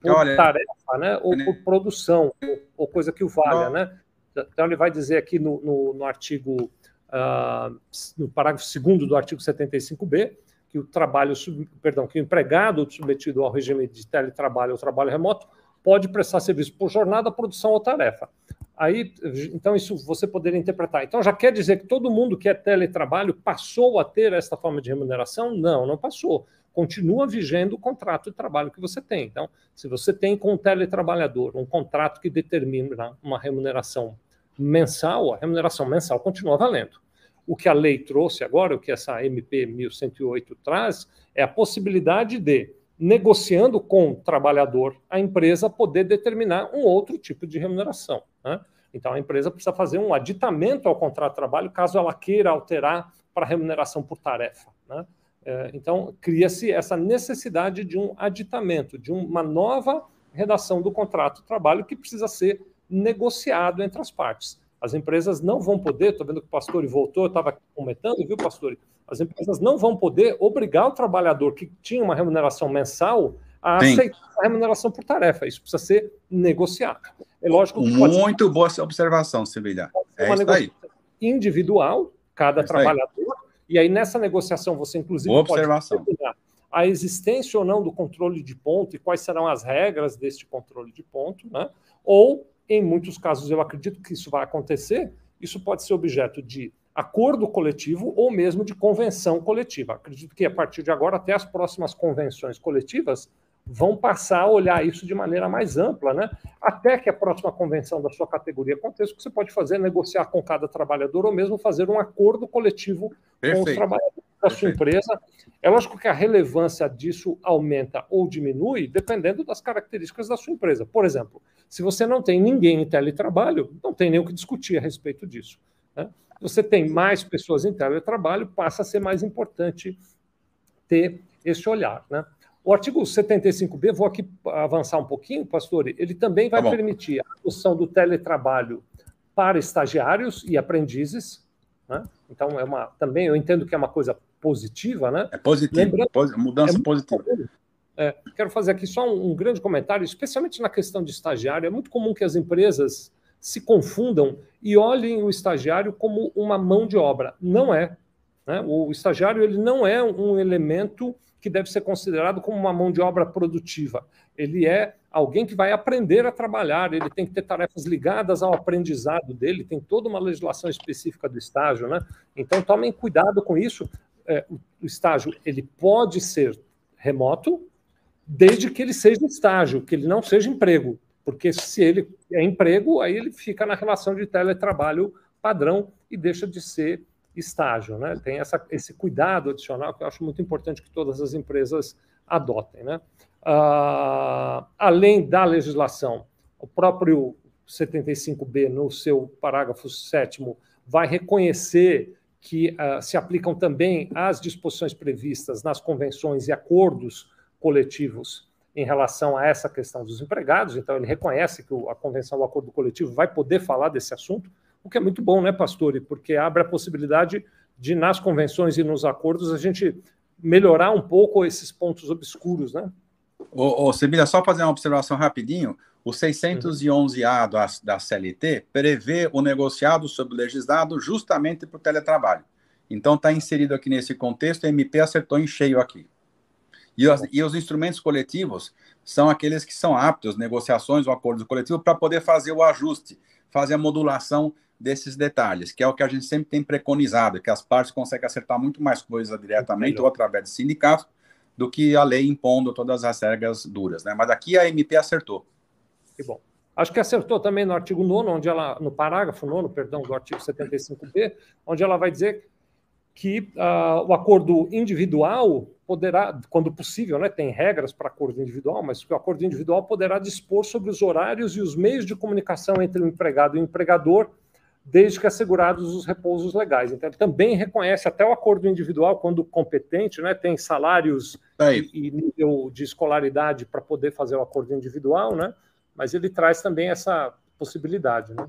por Olha, tarefa, né? Ou por produção, ou coisa que o valha, né? Então ele vai dizer aqui no, no, no artigo, uh, no parágrafo 2 do artigo 75b, que o trabalho, perdão, que o empregado submetido ao regime de teletrabalho ou trabalho remoto pode prestar serviço por jornada, produção ou tarefa. Aí, então, isso você poderia interpretar. Então, já quer dizer que todo mundo que é teletrabalho passou a ter esta forma de remuneração? Não, não passou. Continua vigendo o contrato de trabalho que você tem. Então, se você tem com o teletrabalhador um contrato que determina uma remuneração mensal, a remuneração mensal continua valendo. O que a lei trouxe agora, o que essa MP 1108 traz, é a possibilidade de, negociando com o trabalhador, a empresa poder determinar um outro tipo de remuneração. Né? Então, a empresa precisa fazer um aditamento ao contrato de trabalho caso ela queira alterar para remuneração por tarefa. Né? É, então, cria-se essa necessidade de um aditamento, de uma nova redação do contrato de trabalho que precisa ser negociado entre as partes. As empresas não vão poder, estou vendo que o pastor voltou, eu estava comentando, viu, pastor? As empresas não vão poder obrigar o trabalhador que tinha uma remuneração mensal a aceitar a remuneração por tarefa. Isso precisa ser negociado. É lógico que Muito boa observação, Sevilha. É isso aí. Individual, cada é trabalhador. Aí. E aí, nessa negociação, você, inclusive, boa pode observação. a existência ou não do controle de ponto e quais serão as regras deste controle de ponto, né? ou em muitos casos, eu acredito que isso vai acontecer. Isso pode ser objeto de acordo coletivo ou mesmo de convenção coletiva. Acredito que a partir de agora, até as próximas convenções coletivas vão passar a olhar isso de maneira mais ampla, né? Até que a próxima convenção da sua categoria aconteça, o que você pode fazer é negociar com cada trabalhador ou mesmo fazer um acordo coletivo Perfeito. com os trabalhadores. Da sua empresa. É lógico que a relevância disso aumenta ou diminui dependendo das características da sua empresa. Por exemplo, se você não tem ninguém em teletrabalho, não tem nem o que discutir a respeito disso. Né? Você tem mais pessoas em teletrabalho, passa a ser mais importante ter esse olhar. Né? O artigo 75B, vou aqui avançar um pouquinho, pastor, ele também vai tá permitir a adoção do teletrabalho para estagiários e aprendizes. Né? Então, é uma, também eu entendo que é uma coisa positiva, né? É positivo, mudança é positiva. É, quero fazer aqui só um, um, grande comentário, especialmente na questão de estagiário. É muito comum que as empresas se confundam e olhem o estagiário como uma mão de obra. Não é. Né? O estagiário ele não é um elemento que deve ser considerado como uma mão de obra produtiva. Ele é alguém que vai aprender a trabalhar, ele tem que ter tarefas ligadas ao aprendizado dele, tem toda uma legislação específica do estágio, né? Então tomem cuidado com isso. É, o estágio ele pode ser remoto, desde que ele seja estágio, que ele não seja emprego, porque se ele é emprego, aí ele fica na relação de teletrabalho padrão e deixa de ser estágio. Né? Tem essa, esse cuidado adicional que eu acho muito importante que todas as empresas adotem. Né? Uh, além da legislação, o próprio 75B, no seu parágrafo 7, vai reconhecer que uh, se aplicam também as disposições previstas nas convenções e acordos coletivos em relação a essa questão dos empregados. Então, ele reconhece que a convenção do acordo coletivo vai poder falar desse assunto o que é muito bom, né, Pastore? Porque abre a possibilidade de, nas convenções e nos acordos, a gente melhorar um pouco esses pontos obscuros, né? Ô, ô Sebila, só fazer uma observação rapidinho. O 611A da, da CLT prevê o negociado sobre o legislado justamente para o teletrabalho. Então, está inserido aqui nesse contexto, a MP acertou em cheio aqui. E os, e os, instrumentos coletivos são aqueles que são aptos, negociações ou acordos coletivos, para poder fazer o ajuste, fazer a modulação desses detalhes, que é o que a gente sempre tem preconizado, que as partes conseguem acertar muito mais coisas diretamente ou através de sindicatos do que a lei impondo todas as regras duras, né? Mas aqui a MP acertou. Que bom. Acho que acertou também no artigo 9 onde ela, no parágrafo 9 perdão, do artigo 75b, onde ela vai dizer que uh, o acordo individual poderá, quando possível, né, tem regras para acordo individual, mas que o acordo individual poderá dispor sobre os horários e os meios de comunicação entre o empregado e o empregador desde que assegurados os repousos legais. Então, ele também reconhece até o acordo individual, quando competente, né, tem salários e, e, nível de escolaridade para poder fazer o acordo individual, né, mas ele traz também essa possibilidade. Né?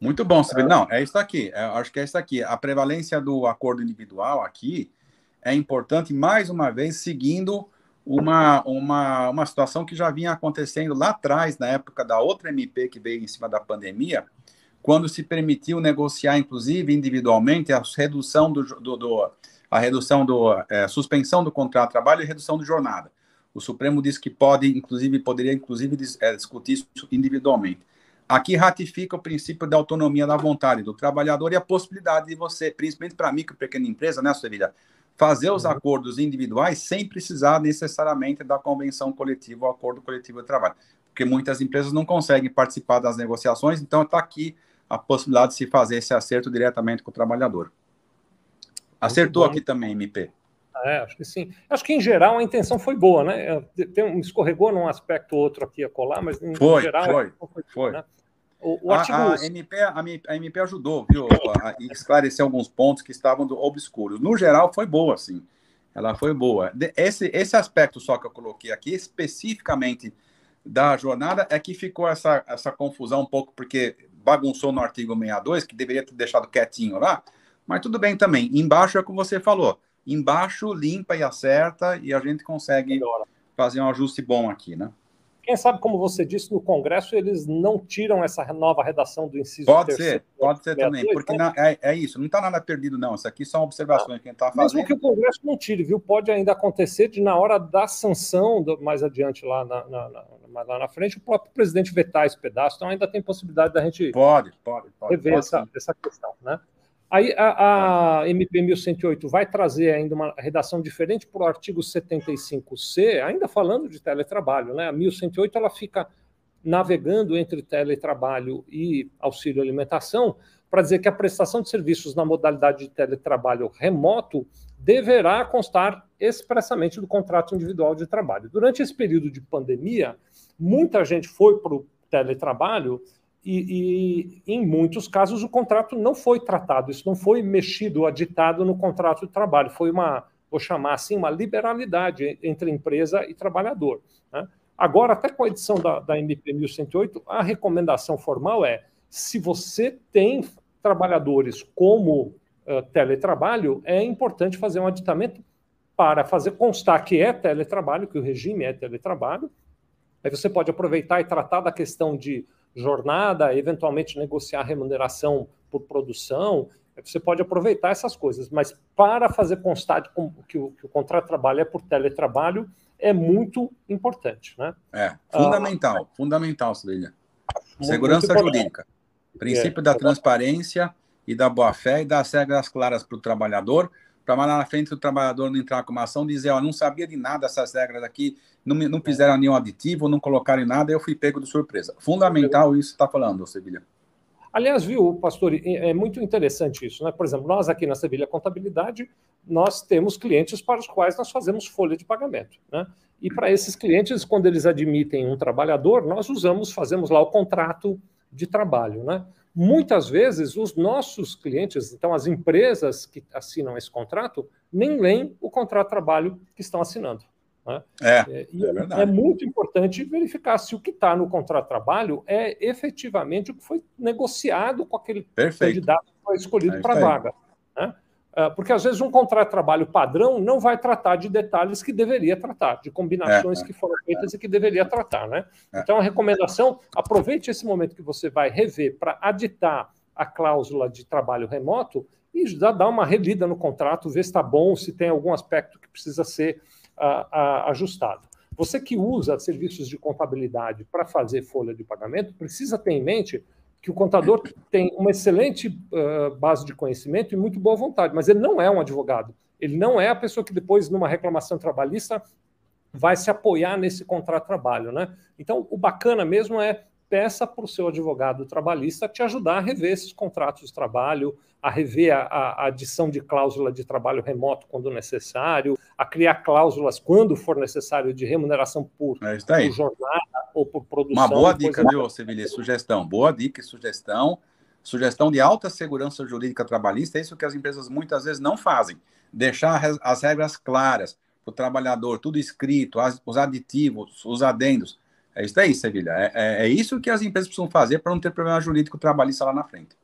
Muito bom, Sibeli. Não, é isso aqui. É, acho que é isso aqui. A prevalência do acordo individual aqui é importante, mais uma vez, seguindo uma, uma, uma situação que já vinha acontecendo lá atrás, na época da outra MP que veio em cima da pandemia, quando se permitiu negociar, inclusive individualmente, a redução do, do, do a redução do é, suspensão do contrato de trabalho e redução de jornada. O Supremo disse que pode, inclusive, poderia, inclusive, é, discutir isso individualmente. Aqui ratifica o princípio da autonomia da vontade do trabalhador e a possibilidade de você, principalmente para micro e pequena empresa, né, Sevilha, fazer os uhum. acordos individuais sem precisar necessariamente da convenção coletiva ou acordo coletivo de trabalho, porque muitas empresas não conseguem participar das negociações, então está aqui a possibilidade de se fazer esse acerto diretamente com o trabalhador. Acertou aqui também, MP. É, acho que sim. Acho que em geral a intenção foi boa, né? Tem um, escorregou num aspecto ou outro aqui a colar, mas em foi, geral foi, foi. foi. Né? O, o artigo... a, a, MP, a, a, MP ajudou, viu, a, esclarecer alguns pontos que estavam do, obscuros. No geral, foi boa, sim. Ela foi boa. Esse, esse aspecto só que eu coloquei aqui, especificamente da jornada, é que ficou essa, essa confusão um pouco, porque bagunçou no artigo 62, que deveria ter deixado quietinho lá, mas tudo bem também. Embaixo é como você falou. Embaixo limpa e acerta e a gente consegue fazer um ajuste bom aqui, né? Quem sabe, como você disse, no Congresso eles não tiram essa nova redação do inciso Pode terceiro, ser, pode ser também, porque né? é, é, isso, não está nada perdido, não. Isso aqui são observações ah, que a gente está fazendo. Mesmo que o Congresso não tire, viu? Pode ainda acontecer de, na hora da sanção, do, mais adiante lá na, na, na, lá na frente, o próprio presidente vetar esse pedaço. Então ainda tem possibilidade da gente pode, pode, pode, rever pode, essa, essa questão, né? Aí a, a MP 1108 vai trazer ainda uma redação diferente para o artigo 75C, ainda falando de teletrabalho, né? A 1108 ela fica navegando entre teletrabalho e auxílio alimentação, para dizer que a prestação de serviços na modalidade de teletrabalho remoto deverá constar expressamente do contrato individual de trabalho. Durante esse período de pandemia, muita gente foi para o teletrabalho e, e, em muitos casos, o contrato não foi tratado, isso não foi mexido, aditado no contrato de trabalho, foi uma, vou chamar assim, uma liberalidade entre empresa e trabalhador. Né? Agora, até com a edição da, da MP 1108, a recomendação formal é: se você tem trabalhadores como uh, teletrabalho, é importante fazer um aditamento para fazer constar que é teletrabalho, que o regime é teletrabalho. Aí você pode aproveitar e tratar da questão de jornada, eventualmente negociar remuneração por produção. Você pode aproveitar essas coisas, mas para fazer constar que o, que o contrato de trabalho é por teletrabalho, é muito importante. Né? É, fundamental, ah, fundamental, Cília. Segurança jurídica. Princípio é, da transparência e da boa-fé e das regras claras para o trabalhador, para lá na frente o trabalhador não entrar com uma ação e dizer, ó, não sabia de nada essas regras aqui, não, não fizeram nenhum aditivo, não colocaram nada, eu fui pego de surpresa. Fundamental isso está falando, Sevilha. Aliás, viu, pastor, é muito interessante isso, né? Por exemplo, nós aqui na Sevilha Contabilidade, nós temos clientes para os quais nós fazemos folha de pagamento, né? E para esses clientes, quando eles admitem um trabalhador, nós usamos, fazemos lá o contrato de trabalho, né? Muitas vezes, os nossos clientes, então as empresas que assinam esse contrato, nem leem o contrato de trabalho que estão assinando. Né? É, é, é, é, muito importante verificar se o que está no contrato de trabalho é efetivamente o que foi negociado com aquele Perfeito. candidato que foi escolhido é para a vaga. Né? Ah, porque às vezes um contrato de trabalho padrão não vai tratar de detalhes que deveria tratar, de combinações é, que foram feitas é. e que deveria tratar, né? É. Então a recomendação, aproveite esse momento que você vai rever para aditar a cláusula de trabalho remoto e já dar uma relida no contrato, ver se está bom, se tem algum aspecto que precisa ser ajustado. Você que usa serviços de contabilidade para fazer folha de pagamento, precisa ter em mente que o contador [laughs] tem uma excelente uh, base de conhecimento e muito boa vontade, mas ele não é um advogado. Ele não é a pessoa que depois, numa reclamação trabalhista, vai se apoiar nesse contrato de trabalho, né? Então, o bacana mesmo é peça para o seu advogado trabalhista te ajudar a rever esses contratos de trabalho, a rever a, a, adição de cláusula de trabalho remoto quando necessário, a criar cláusulas quando for necessário de remuneração por, é por jornada ou por produção. Uma boa dica, viu, Sevilha? Sugestão. Boa dica e sugestão. Sugestão de alta segurança jurídica trabalhista, é isso que as empresas muitas vezes não fazem. Deixar as regras claras para o trabalhador, tudo escrito, os aditivos, os adendos. É isso aí, Sevilha. É, é, é isso que as empresas precisam fazer para não ter problema jurídico trabalhista lá na frente.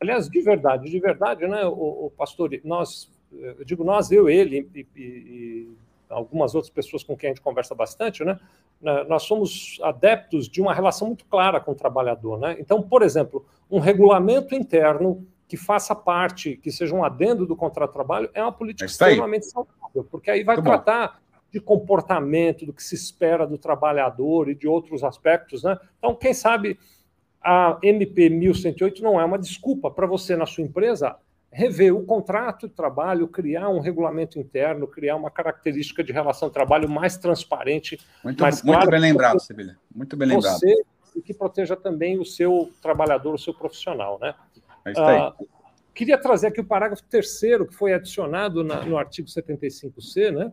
Aliás, de verdade, de verdade, né, o, o pastor, nós, eu digo nós, eu, ele e, e, e, algumas outras pessoas com quem a gente conversa bastante, né, né, nós somos adeptos de uma relação muito clara com o trabalhador, né? Então, por exemplo, um regulamento interno que faça parte, que seja um adendo do contrato de trabalho, é uma política é extremamente saudável, porque aí vai muito tratar. De comportamento, do que se espera do trabalhador e de outros aspectos, né? Então, quem sabe a MP 1108 não é uma desculpa para você, na sua empresa, rever o contrato de trabalho, criar um regulamento interno, criar uma característica de relação de trabalho mais transparente, muito, mais Muito bem lembrado, Sibila. Muito bem lembrado. Você e que proteja também o seu trabalhador, o seu profissional, né? É isso aí. Ah, queria trazer aqui o parágrafo terceiro que foi adicionado na, no artigo 75C, né?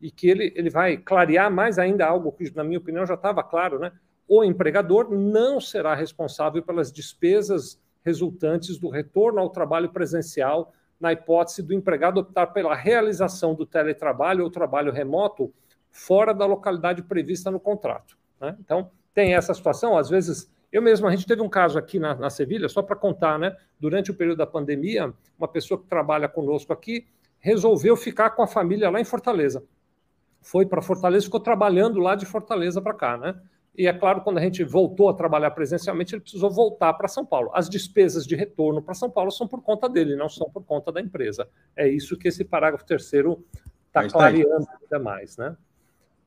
E que ele, ele vai clarear mais ainda algo que, na minha opinião, já estava claro, né? o empregador não será responsável pelas despesas resultantes do retorno ao trabalho presencial na hipótese do empregado optar pela realização do teletrabalho ou trabalho remoto fora da localidade prevista no contrato. Né? Então, tem essa situação, às vezes. Eu mesmo, a gente teve um caso aqui na, na Sevilha, só para contar, né? Durante o período da pandemia, uma pessoa que trabalha conosco aqui resolveu ficar com a família lá em Fortaleza. Foi para Fortaleza, ficou trabalhando lá de Fortaleza para cá, né? E é claro, quando a gente voltou a trabalhar presencialmente, ele precisou voltar para São Paulo. As despesas de retorno para São Paulo são por conta dele, não são por conta da empresa. É isso que esse parágrafo terceiro está clareando ainda mais. Né?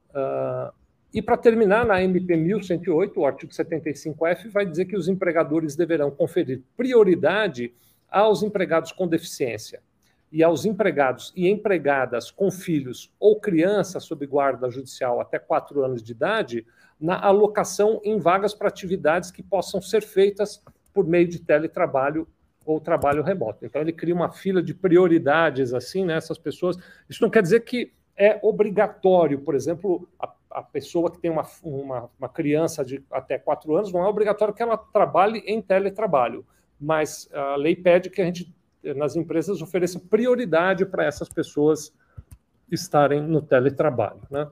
Uh, e para terminar, na MP 1108, o artigo 75F vai dizer que os empregadores deverão conferir prioridade aos empregados com deficiência e aos empregados e empregadas com filhos ou crianças sob guarda judicial até quatro anos de idade na alocação em vagas para atividades que possam ser feitas por meio de teletrabalho ou trabalho remoto. Então, ele cria uma fila de prioridades assim nessas né, pessoas. Isso não quer dizer que é obrigatório, por exemplo, a, a pessoa que tem uma, uma, uma, criança de até quatro anos, não é obrigatório que ela trabalhe em teletrabalho, mas a lei pede que a gente, nas empresas, ofereça prioridade para essas pessoas estarem no teletrabalho. Né?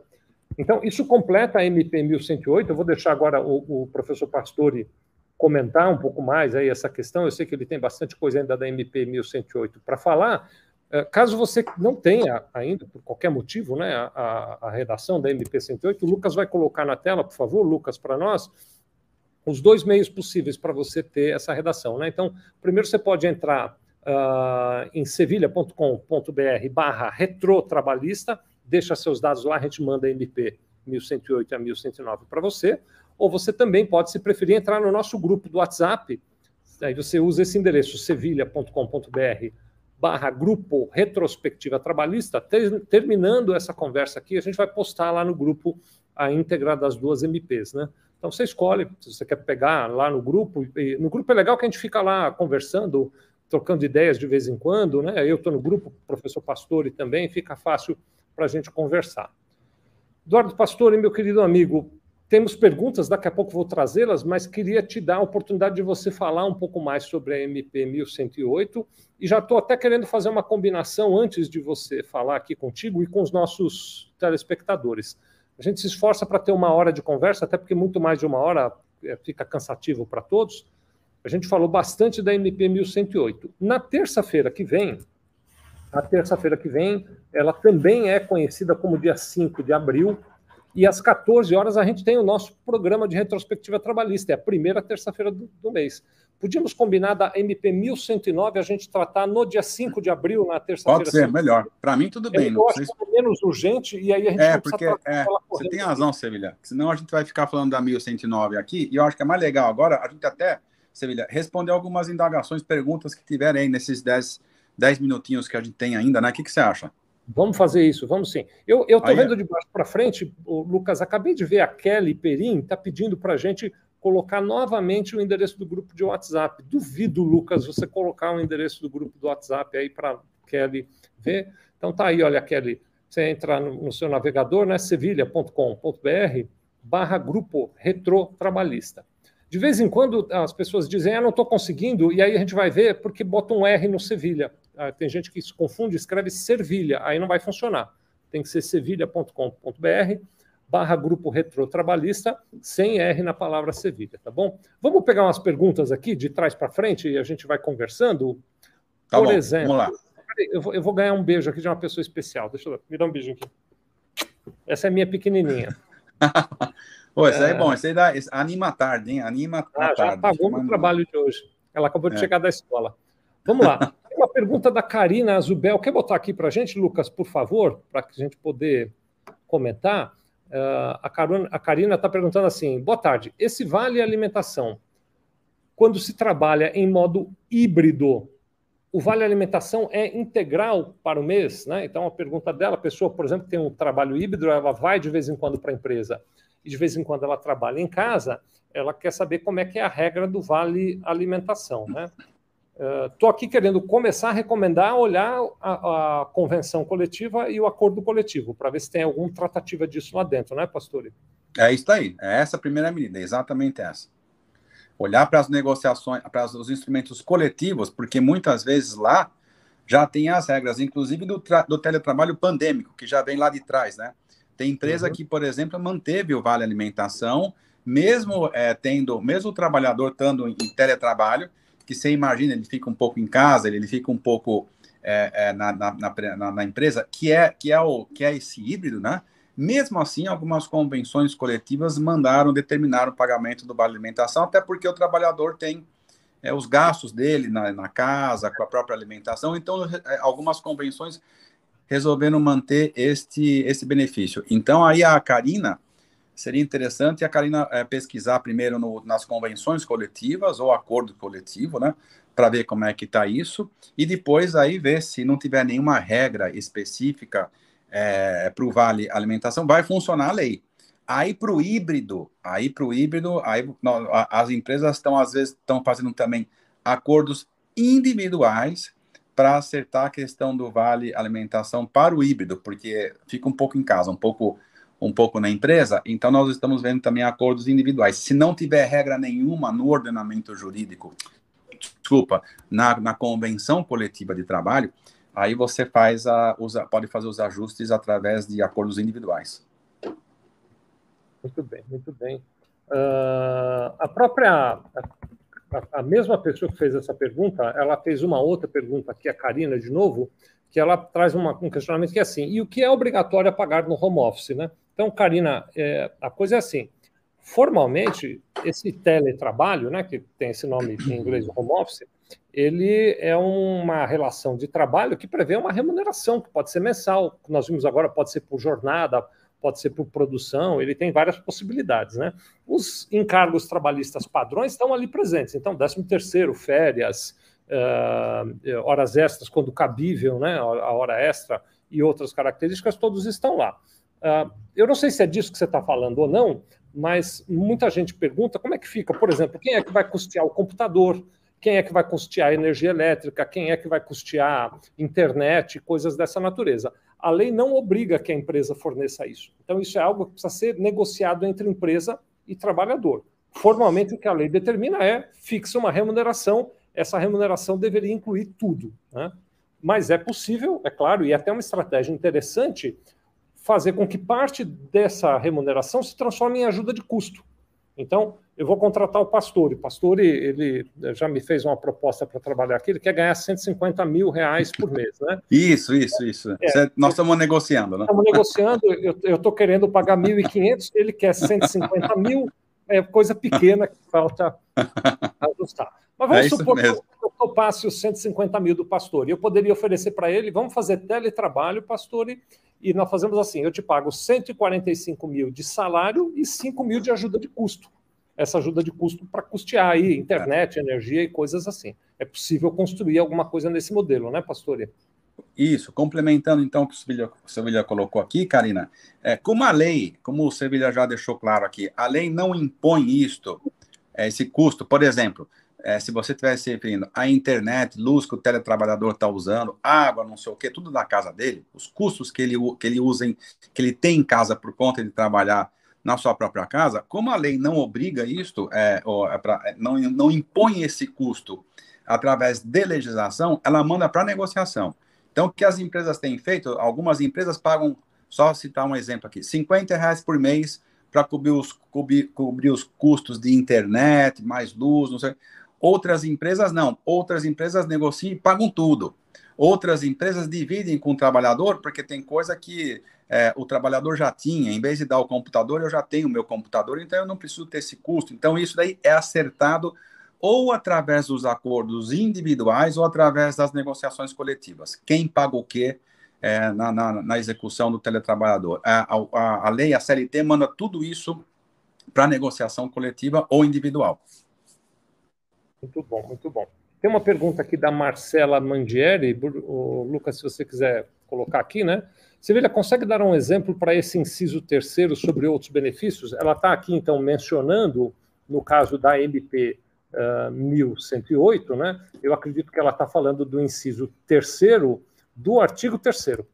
Então, isso completa a MP 1108. Eu vou deixar agora o, o, professor Pastore comentar um pouco mais aí essa questão. Eu sei que ele tem bastante coisa ainda da MP 1108 para falar. É, caso você não tenha ainda, por qualquer motivo, né, a, a redação da MP 108, o Lucas vai colocar na tela, por favor, Lucas, para nós, os dois meios possíveis para você ter essa redação. Né? Então, primeiro você pode entrar uh, em sevilha.com.br barra retrotrabalhista, deixa seus dados lá, a gente manda MP 1108 a 1109 para você, ou você também pode, se preferir, entrar no nosso grupo do WhatsApp, aí você usa esse endereço, sevilha.com.br barra grupo retrospectiva trabalhista, ter, terminando essa conversa aqui, a gente vai postar lá no grupo a íntegra das duas MPs, né? Então você escolhe se você quer pegar lá no grupo. No grupo é legal que a gente fica lá conversando, trocando ideias de vez em quando, né? Eu estou no grupo, professor Pastore também, fica fácil para a gente conversar. Eduardo Pastore, meu querido amigo, temos perguntas, daqui a pouco vou trazê-las, mas queria te dar a oportunidade de você falar um pouco mais sobre a MP 1108 e já estou até querendo fazer uma combinação antes de você falar aqui contigo e com os nossos telespectadores. A gente se esforça para ter uma hora de conversa, até porque muito mais de uma hora é, fica cansativo para todos. A gente falou bastante da MP 1108. Na terça-feira que vem, a terça-feira que vem, ela também é conhecida como dia 5 de abril, e às 14 horas a gente tem o nosso programa de retrospectiva trabalhista, é a primeira terça-feira do, do, mês. Podíamos combinar da MP 1109 a gente tratar no dia 5 de abril, na terça-feira. Pode ser, melhor. Para mim, tudo bem. Eu não acho que é menos urgente e aí a gente é, porque, é, Você tem razão, Sevilha. Senão a gente vai ficar falando da 1109 aqui, e eu acho que é mais legal agora a gente até, Sevilha, responder algumas indagações, perguntas que tiverem aí nesses 10, 10 minutinhos que a gente tem ainda, né? O que, que você acha? Vamos fazer isso, vamos sim. Eu estou vendo de baixo para frente, Lucas, acabei de ver a Kelly Perim, está pedindo para a gente colocar novamente o endereço do grupo de WhatsApp. Duvido, Lucas, você colocar o endereço do grupo do WhatsApp aí para Kelly ver. Então tá aí, olha, Kelly, você entra no, no seu navegador, né, sevilha.com.br barra grupo retro trabalhista. De vez em quando as pessoas dizem, ah, não estou conseguindo, e aí a gente vai ver porque bota um R no Sevilha. Ah, tem gente que se confunde, escreve Servilha, aí não vai funcionar. Tem que ser sevilha.com.br barra grupo retrotrabalhista, sem R na palavra Sevilha, tá bom? Vamos pegar umas perguntas aqui de trás para frente e a gente vai conversando. Tá Por bom, exemplo, vamos lá. Eu vou, eu vou, ganhar um beijo aqui de uma pessoa especial. Deixa eu me dá um beijo aqui. Essa é minha pequenininha. [laughs] Pô, isso é... aí é bom, isso aí dá, anima a tarde, hein? Anima a ah, tarde. Já pagou o trabalho de hoje. Ela acabou de é. chegar da escola. Vamos lá. [laughs] Tem uma pergunta da Karina Zubel. Quer botar aqui para a gente, Lucas, por favor, para que a gente poder comentar? Uh, a, Karina está perguntando assim: boa tarde. Esse vale alimentação, quando se trabalha em modo híbrido, o vale alimentação é integral para o mês? Né? Então, a pergunta dela: a pessoa, por exemplo, que tem um trabalho híbrido, ela vai de vez em quando para a empresa e de vez em quando ela trabalha em casa, ela quer saber como é que é a regra do vale alimentação, né? Estou uh, aqui querendo começar a recomendar olhar a, a, convenção coletiva e o acordo coletivo, para ver se tem alguma tratativa disso lá dentro, né, Pastor? É isso aí, é essa a primeira medida, exatamente essa. Olhar para as negociações, para os instrumentos coletivos, porque muitas vezes lá já tem as regras, inclusive do, do teletrabalho pandêmico, que já vem lá de trás, né? Tem empresa uhum. que, por exemplo, manteve o vale alimentação, mesmo é, tendo, mesmo o trabalhador estando em teletrabalho, que você imagina, ele fica um pouco em casa, ele fica um pouco é, é, na, na, na, na, empresa, que é, que, é o, que é esse híbrido, né? Mesmo assim, algumas convenções coletivas mandaram determinar o pagamento do vale alimentação, até porque o trabalhador tem é, os gastos dele na, na, casa, com a própria alimentação. Então, é, algumas convenções resolveram manter este, este benefício. Então, aí a Karina, seria interessante a Karina é, pesquisar primeiro no, nas convenções coletivas ou acordo coletivo, né, para ver como é que está isso, e depois aí ver se não tiver nenhuma regra específica é, para o vale alimentação, vai funcionar a lei. Aí para o híbrido, aí para o híbrido, aí as empresas estão às vezes estão fazendo também acordos individuais para acertar a questão do vale alimentação para o híbrido, porque fica um pouco em casa, um pouco um pouco na empresa, então nós estamos vendo também acordos individuais. Se não tiver regra nenhuma no ordenamento jurídico, desculpa, na, na convenção coletiva de trabalho, aí você faz a, usa, pode fazer os ajustes através de acordos individuais. Muito bem, muito bem. Uh, a própria, a, mesma pessoa que fez essa pergunta, ela fez uma outra pergunta aqui, a Karina, de novo, que ela traz uma, um questionamento que é assim, e o que é obrigatório a pagar no home office, né? Então, Karina, é, a coisa é assim, formalmente, esse teletrabalho, né, que tem esse nome em inglês, home office, ele é uma relação de trabalho que prevê uma remuneração, que pode ser mensal, nós vimos agora, pode ser por jornada, pode ser por produção, ele tem várias possibilidades, né? Os encargos trabalhistas padrões estão ali presentes, então, 13 terceiro, férias, uh, horas extras, quando cabível, né, a hora extra e outras características, todos estão lá. Uh, eu não sei se é disso que você está falando ou não, mas muita gente pergunta como é que fica, por exemplo, quem é que vai custear o computador, quem é que vai custear a energia elétrica, quem é que vai custear internet, coisas dessa natureza. A lei não obriga que a empresa forneça isso. Então, isso é algo que precisa ser negociado entre empresa e trabalhador. Formalmente, o que a lei determina é fixa uma remuneração, essa remuneração deveria incluir tudo. Né? Mas é possível, é claro, e é até uma estratégia interessante fazer com que parte dessa remuneração se transforme em ajuda de custo. Então, eu vou contratar o Pastore. O Pastore, ele já me fez uma proposta para trabalhar aqui, ele quer ganhar 150 mil reais por mês, né? Isso, isso, isso. É, nós estamos negociando, né? Estamos negociando, eu estou querendo pagar 1.500, ele quer 150 mil, é coisa pequena que falta ajustar. Mas vamos é supor mesmo. que eu topasse os 150 mil do Pastore. Eu poderia oferecer para ele, vamos fazer teletrabalho, Pastore, e nós fazemos assim: eu te pago 145 mil de salário e 5 mil de ajuda de custo. Essa ajuda de custo para custear aí internet, energia e coisas assim. É possível construir alguma coisa nesse modelo, né, Pastor? Isso, complementando então o que o Sevilha colocou aqui, Karina, é, como a lei, como o Sevilha já deixou claro aqui, a lei não impõe isto, é, esse custo. Por exemplo, é, se você estiver se referindo à internet, luz que o teletrabalhador está usando, água, não sei o que, tudo da casa dele, os custos que ele, que ele usa, em, que ele tem em casa por conta de trabalhar na sua própria casa, como a lei não obriga isto, é, ou, é pra, é, não, não impõe esse custo através de legislação, ela manda para negociação. Então, o que as empresas têm feito, algumas empresas pagam, só citar um exemplo aqui, 50 reais por mês para cobrir os, cobrir, cobrir os custos de internet, mais luz, não sei. Outras empresas não. Outras empresas negociam e pagam tudo. Outras empresas dividem com o trabalhador, porque tem coisa que é, o trabalhador já tinha. Em vez de dar o computador, eu já tenho o meu computador, então eu não preciso ter esse custo. Então, isso daí é acertado ou através dos acordos individuais ou através das negociações coletivas. Quem paga o quê é, na, na, na, execução do teletrabalhador? A, a, a lei, a CLT, manda tudo isso para negociação coletiva ou individual. Muito bom, muito bom. Tem uma pergunta aqui da Marcela Mandieri. O Lucas, se você quiser colocar aqui, né? Sevilha, consegue dar um exemplo para esse inciso terceiro sobre outros benefícios? Ela está aqui, então, mencionando, no caso da MP uh, 1108, né? Eu acredito que ela está falando do inciso terceiro do artigo terceiro.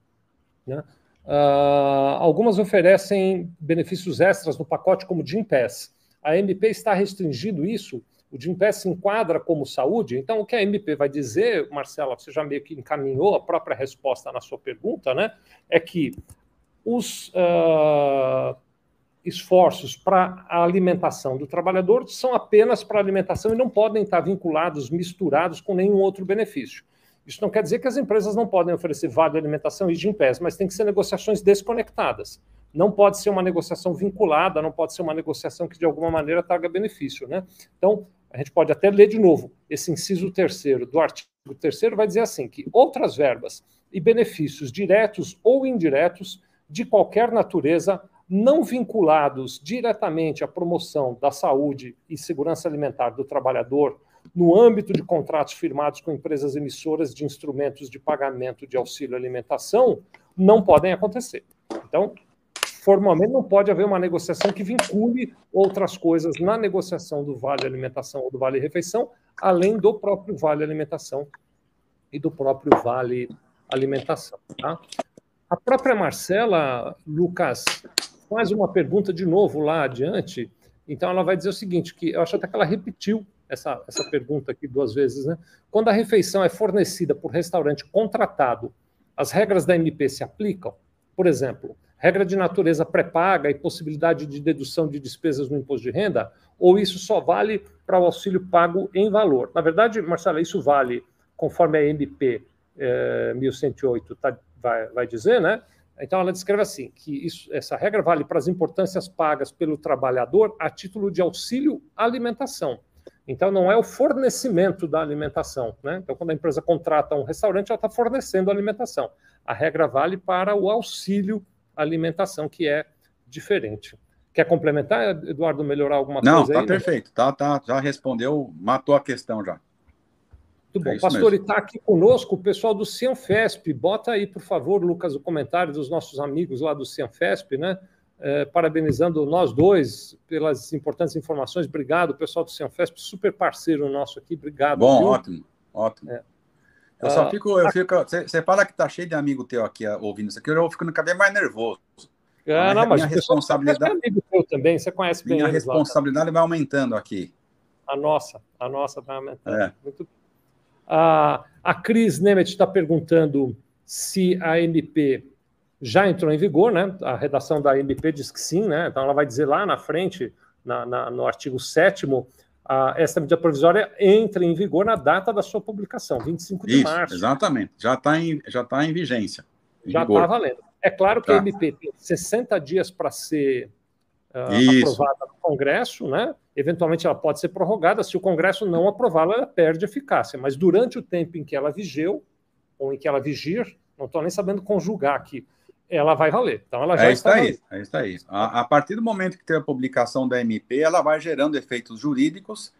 Né? Uh, algumas oferecem benefícios extras no pacote, como Gimpass. A MP está restringindo isso o Gimpass se enquadra como saúde, então o que a MP vai dizer, Marcela, você já meio que encaminhou a própria resposta na sua pergunta, né? É que os uh, esforços para a alimentação do trabalhador são apenas para alimentação e não podem estar vinculados, misturados com nenhum outro benefício. Isso não quer dizer que as empresas não podem oferecer vale alimentação e Gimpass, mas tem que ser negociações desconectadas não pode ser uma negociação vinculada, não pode ser uma negociação que de alguma maneira traga benefício, né? Então, a gente pode até ler de novo esse inciso terceiro do artigo terceiro vai dizer assim que outras verbas e benefícios diretos ou indiretos de qualquer natureza não vinculados diretamente à promoção da saúde e segurança alimentar do trabalhador no âmbito de contratos firmados com empresas emissoras de instrumentos de pagamento de auxílio alimentação não podem acontecer. Então, formalmente não pode haver uma negociação que vincule outras coisas na negociação do vale alimentação ou do vale refeição, além do próprio vale alimentação e do próprio vale alimentação. Tá? A própria Marcela, Lucas, faz uma pergunta de novo lá adiante. Então ela vai dizer o seguinte, que eu acho até que ela repetiu essa, essa pergunta aqui duas vezes, né? Quando a refeição é fornecida por restaurante contratado, as regras da MP se aplicam? Por exemplo, regra de natureza pré-paga e possibilidade de dedução de despesas no imposto de renda? Ou isso só vale para o auxílio pago em valor? Na verdade, Marcela, isso vale conforme a MP eh, 1108 tá, vai, vai dizer, né? Então ela descreve assim que isso, essa regra vale para as importâncias pagas pelo trabalhador a título de auxílio alimentação. Então não é o fornecimento da alimentação, né? Então quando a empresa contrata um restaurante, ela está fornecendo alimentação. A regra vale para o auxílio alimentação, que é diferente. Quer complementar, Eduardo, melhorar alguma não, coisa? Não, tá perfeito. Tá, tá, já respondeu, matou a questão já. Muito bom. É Pastor, está aqui conosco o pessoal do Cianfesp. Bota aí, por favor, Lucas, o comentário dos nossos amigos lá do Cianfesp, né? É, parabenizando nós dois pelas importantes informações. Obrigado, pessoal do Cianfesp, super parceiro nosso aqui. Obrigado. Bom, viu? ótimo, ótimo. É. Eu só ah, fico, eu fico. Você fala que tá cheio de amigo teu aqui ouvindo isso aqui, eu ficando cada vez mais nervoso. Ah, não, mas minha responsabilidade é amigo teu também, você conhece bem. Minha responsabilidade lá, vai aumentando aqui. A nossa, a nossa vai aumentando. É. Muito bem. A, a Cris Nemet está perguntando se a MP já entrou em vigor, né? A redação da MP diz que sim, né? Então ela vai dizer lá na frente, na, na, no artigo 7 essa medida provisória entra em vigor na data da sua publicação, 25 de Isso, março. Exatamente, já está em, já tá em vigência. Em já está valendo. É claro que tá. a MP tem 60 dias para ser uh, aprovada no Congresso, né? Eventualmente ela pode ser prorrogada. Se o Congresso não aprová-la, ela perde eficácia. Mas durante o tempo em que ela vigeu, ou em que ela vigir, não estou nem sabendo conjugar aqui, ela vai valer. Então ela já é está aí. É isso aí. A, a partir do momento que tem a publicação da MP, ela vai gerando efeitos jurídicos.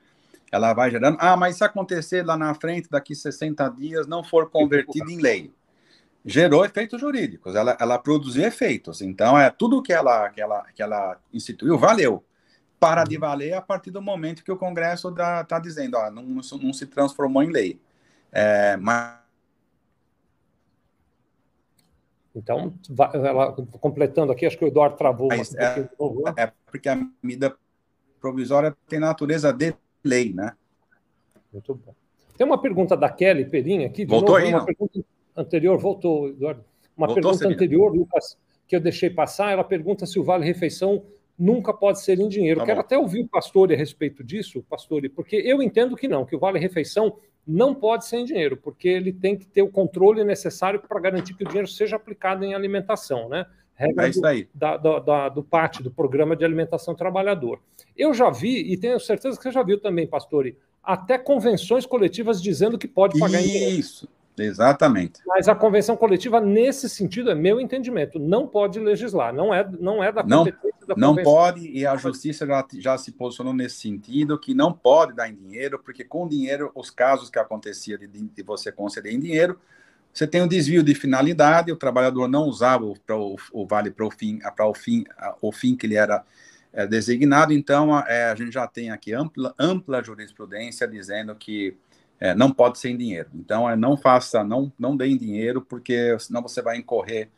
Ela vai gerando. Ah, mas se acontecer lá na frente, daqui 60 dias, não for convertido em lei gerou efeitos jurídicos, ela, ela produziu efeitos. Então, é tudo que ela, que ela, que ela instituiu valeu. Para de uhum. valer a partir do momento que o Congresso está dizendo, ó, não, não se transformou em lei. É, mas então, ela, completando aqui, acho que o Eduardo travou. Mas, é, né? é, porque a medida provisória tem natureza de lei, né? Muito bom. Tem uma pergunta da Kelly Perim aqui. Voltou novo, aí, uma pergunta anterior, voltou, Eduardo. Uma voltou, pergunta anterior, Lucas, que eu deixei passar, ela pergunta se o Vale Refeição nunca pode ser em dinheiro. Tá Quero até ouvir o Pastore a respeito disso, Pastore, porque eu entendo que não, que o Vale Refeição não pode ser em dinheiro, porque ele tem que ter o controle necessário para garantir que o dinheiro seja aplicado em alimentação, né? Regra é isso aí. Do, da, da, da, do PAT, do Programa de Alimentação Trabalhador. Eu já vi, e tenho certeza que você já viu também, Pastore, até convenções coletivas dizendo que pode pagar isso. em dinheiro. Isso. Exatamente. Mas a convenção coletiva, nesse sentido, é meu entendimento, não pode legislar, não é, não é da competência não, da Não pode, e a justiça já, já se posicionou nesse sentido, que não pode dar em dinheiro, porque com dinheiro, os casos que acontecia de, de você conceder em dinheiro, você tem um desvio de finalidade, o trabalhador não usava o, o, o vale para o fim, para o fim, o fim que ele era é, designado, então é, a gente já tem aqui ampla, ampla jurisprudência dizendo que é, não pode ser em dinheiro. Então, é, não faça, não, não dê em dinheiro, porque senão você vai incorrer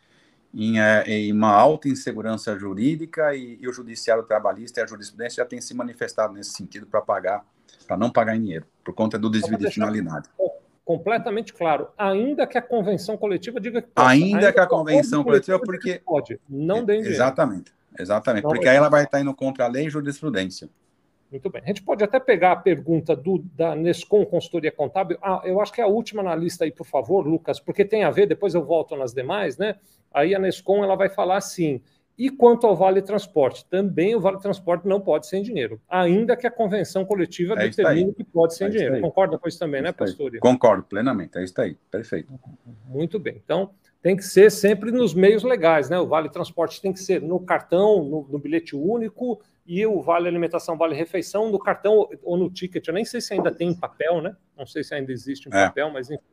em, é, em uma alta insegurança jurídica e, e, o judiciário trabalhista e a jurisprudência já tem se manifestado nesse sentido para pagar, para não pagar em dinheiro, por conta do desvio de finalidade. Completamente claro, ainda que a convenção coletiva diga que pode. Ainda, ainda que a convenção coletiva, porque. Pode, não dê em dinheiro. Exatamente, exatamente, não porque aí ela vai estar indo contra a lei e jurisprudência. Muito bem. A gente pode até pegar a pergunta do, da Nescom Consultoria Contábil. Ah, eu acho que é a última na lista aí, por favor, Lucas, porque tem a ver, depois eu volto nas demais, né? Aí a Nescom ela vai falar assim. E quanto ao Vale Transporte? Também o Vale Transporte não pode ser em dinheiro, ainda que a convenção coletiva é determine que pode ser em é dinheiro. Concorda com isso também, é né, pastor? Concordo plenamente, é isso aí, perfeito. Muito bem. Então, tem que ser sempre nos meios legais, né? O Vale Transporte tem que ser no cartão, no, no bilhete único e o vale alimentação, vale refeição no cartão ou no ticket. Eu nem sei se ainda tem em papel, né? Não sei se ainda existe em é. papel, mas enfim.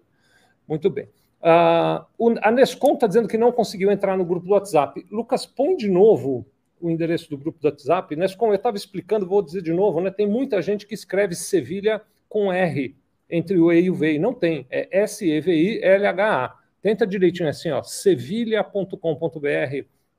Muito bem. Uh, a Nescom está dizendo que não conseguiu entrar no grupo do WhatsApp. Lucas, põe de novo o endereço do grupo do WhatsApp. Nescom, eu estava explicando, vou dizer de novo, né? Tem muita gente que escreve Sevilha com R entre o E e o V. E não tem. É S-E-V-I-L-H-A. Tenta direitinho assim, ó, sevilha.com.br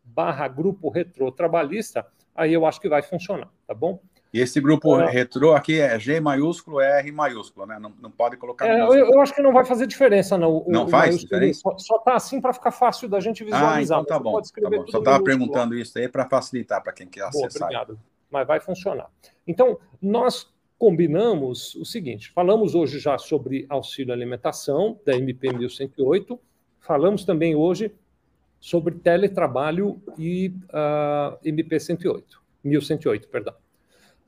barra grupo retro trabalhista, aí eu acho que vai funcionar, tá bom? E esse grupo é. retrô aqui é G maiúsculo, R maiúsculo, né? Não, não pode colocar. É, eu, eu, acho que não vai fazer diferença, não. O, não o faz diferença? Só está assim para ficar fácil da gente visualizar. Ah, então tá bom. Tá bom. Só estava perguntando isso aí para facilitar para quem quer Boa, acessar. Obrigado. Mas vai funcionar. Então, nós combinamos o seguinte: falamos hoje já sobre auxílio alimentação, da MP 1108, falamos também hoje sobre teletrabalho e uh, MP 108, 1108, perdão.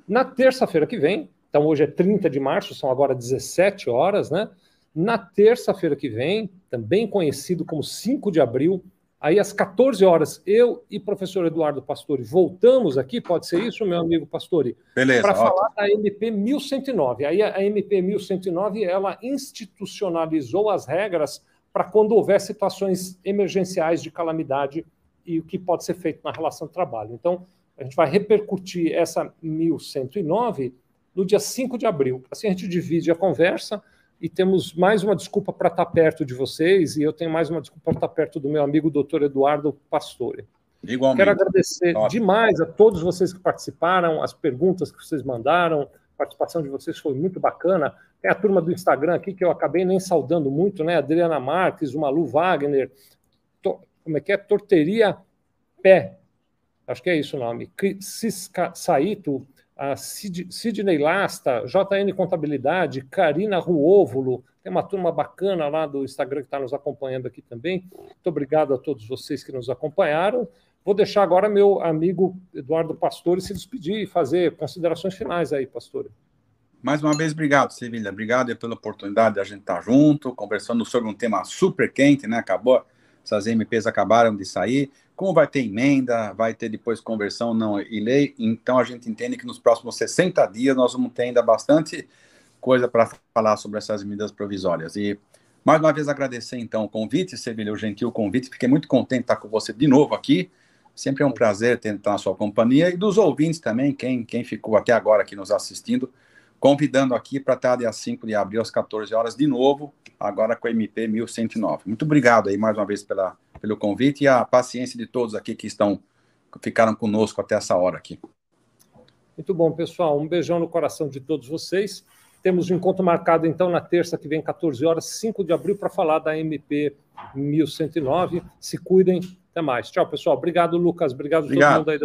Na terça-feira que vem, então hoje é 30 de março, são agora 17 horas, né? Na terça-feira que vem, também conhecido como 5 de abril, aí às 14 horas, eu e professor Eduardo Pastori voltamos aqui, pode ser isso, meu amigo Pastori? Beleza. Para falar da MP 1109. Aí a MP 1109, ela institucionalizou as regras para quando houver situações emergenciais de calamidade e o que pode ser feito na relação de trabalho. Então, a gente vai repercutir essa 1109 no dia 5 de abril. Assim a gente divide a conversa e temos mais uma desculpa para estar perto de vocês e eu tenho mais uma desculpa para estar perto do meu amigo doutor Eduardo Pastore. Igualmente. Quero agradecer demais a todos vocês que participaram, as perguntas que vocês mandaram, a participação de vocês foi muito bacana. Tem a turma do Instagram aqui que eu acabei nem saudando muito, né? Adriana Marques, o Malu Wagner, to, como é que é? Torteria Pé, acho que é isso o nome, Cisca Saito, a Sidney Lasta, JN Contabilidade, Karina Ruóvulo, tem uma turma bacana lá do Instagram que está nos acompanhando aqui também. Muito obrigado a todos vocês que nos acompanharam. Vou deixar agora meu amigo Eduardo Pastore se despedir e fazer considerações finais aí, Pastore. Mais uma vez, obrigado, Sevilha. Obrigado pela oportunidade de a gente estar junto, conversando sobre um tema super quente, né? Acabou, essas MPs acabaram de sair como vai ter emenda, vai ter depois conversão não e lei, então a gente entende que nos próximos 60 dias nós vamos ter ainda bastante coisa para falar sobre essas medidas provisórias. E mais uma vez agradecer então o convite, Sevilha, o gentil convite, fiquei muito contente de estar com você de novo aqui. Sempre é um prazer ter na sua companhia e dos ouvintes também, quem, quem ficou até agora aqui nos assistindo, convidando aqui para estar dia 5 de abril às 14 horas de novo, agora com a MP 1109. Muito obrigado aí mais uma vez pela pelo convite e a paciência de todos aqui que estão ficaram conosco até essa hora aqui. Muito bom, pessoal. Um beijão no coração de todos vocês. Temos um encontro marcado, então, na terça que vem, 14 horas, 5 de abril, para falar da MP 1109. Se cuidem. Até mais. Tchau, pessoal. Obrigado, Lucas. Obrigado, Obrigado. todo mundo aí da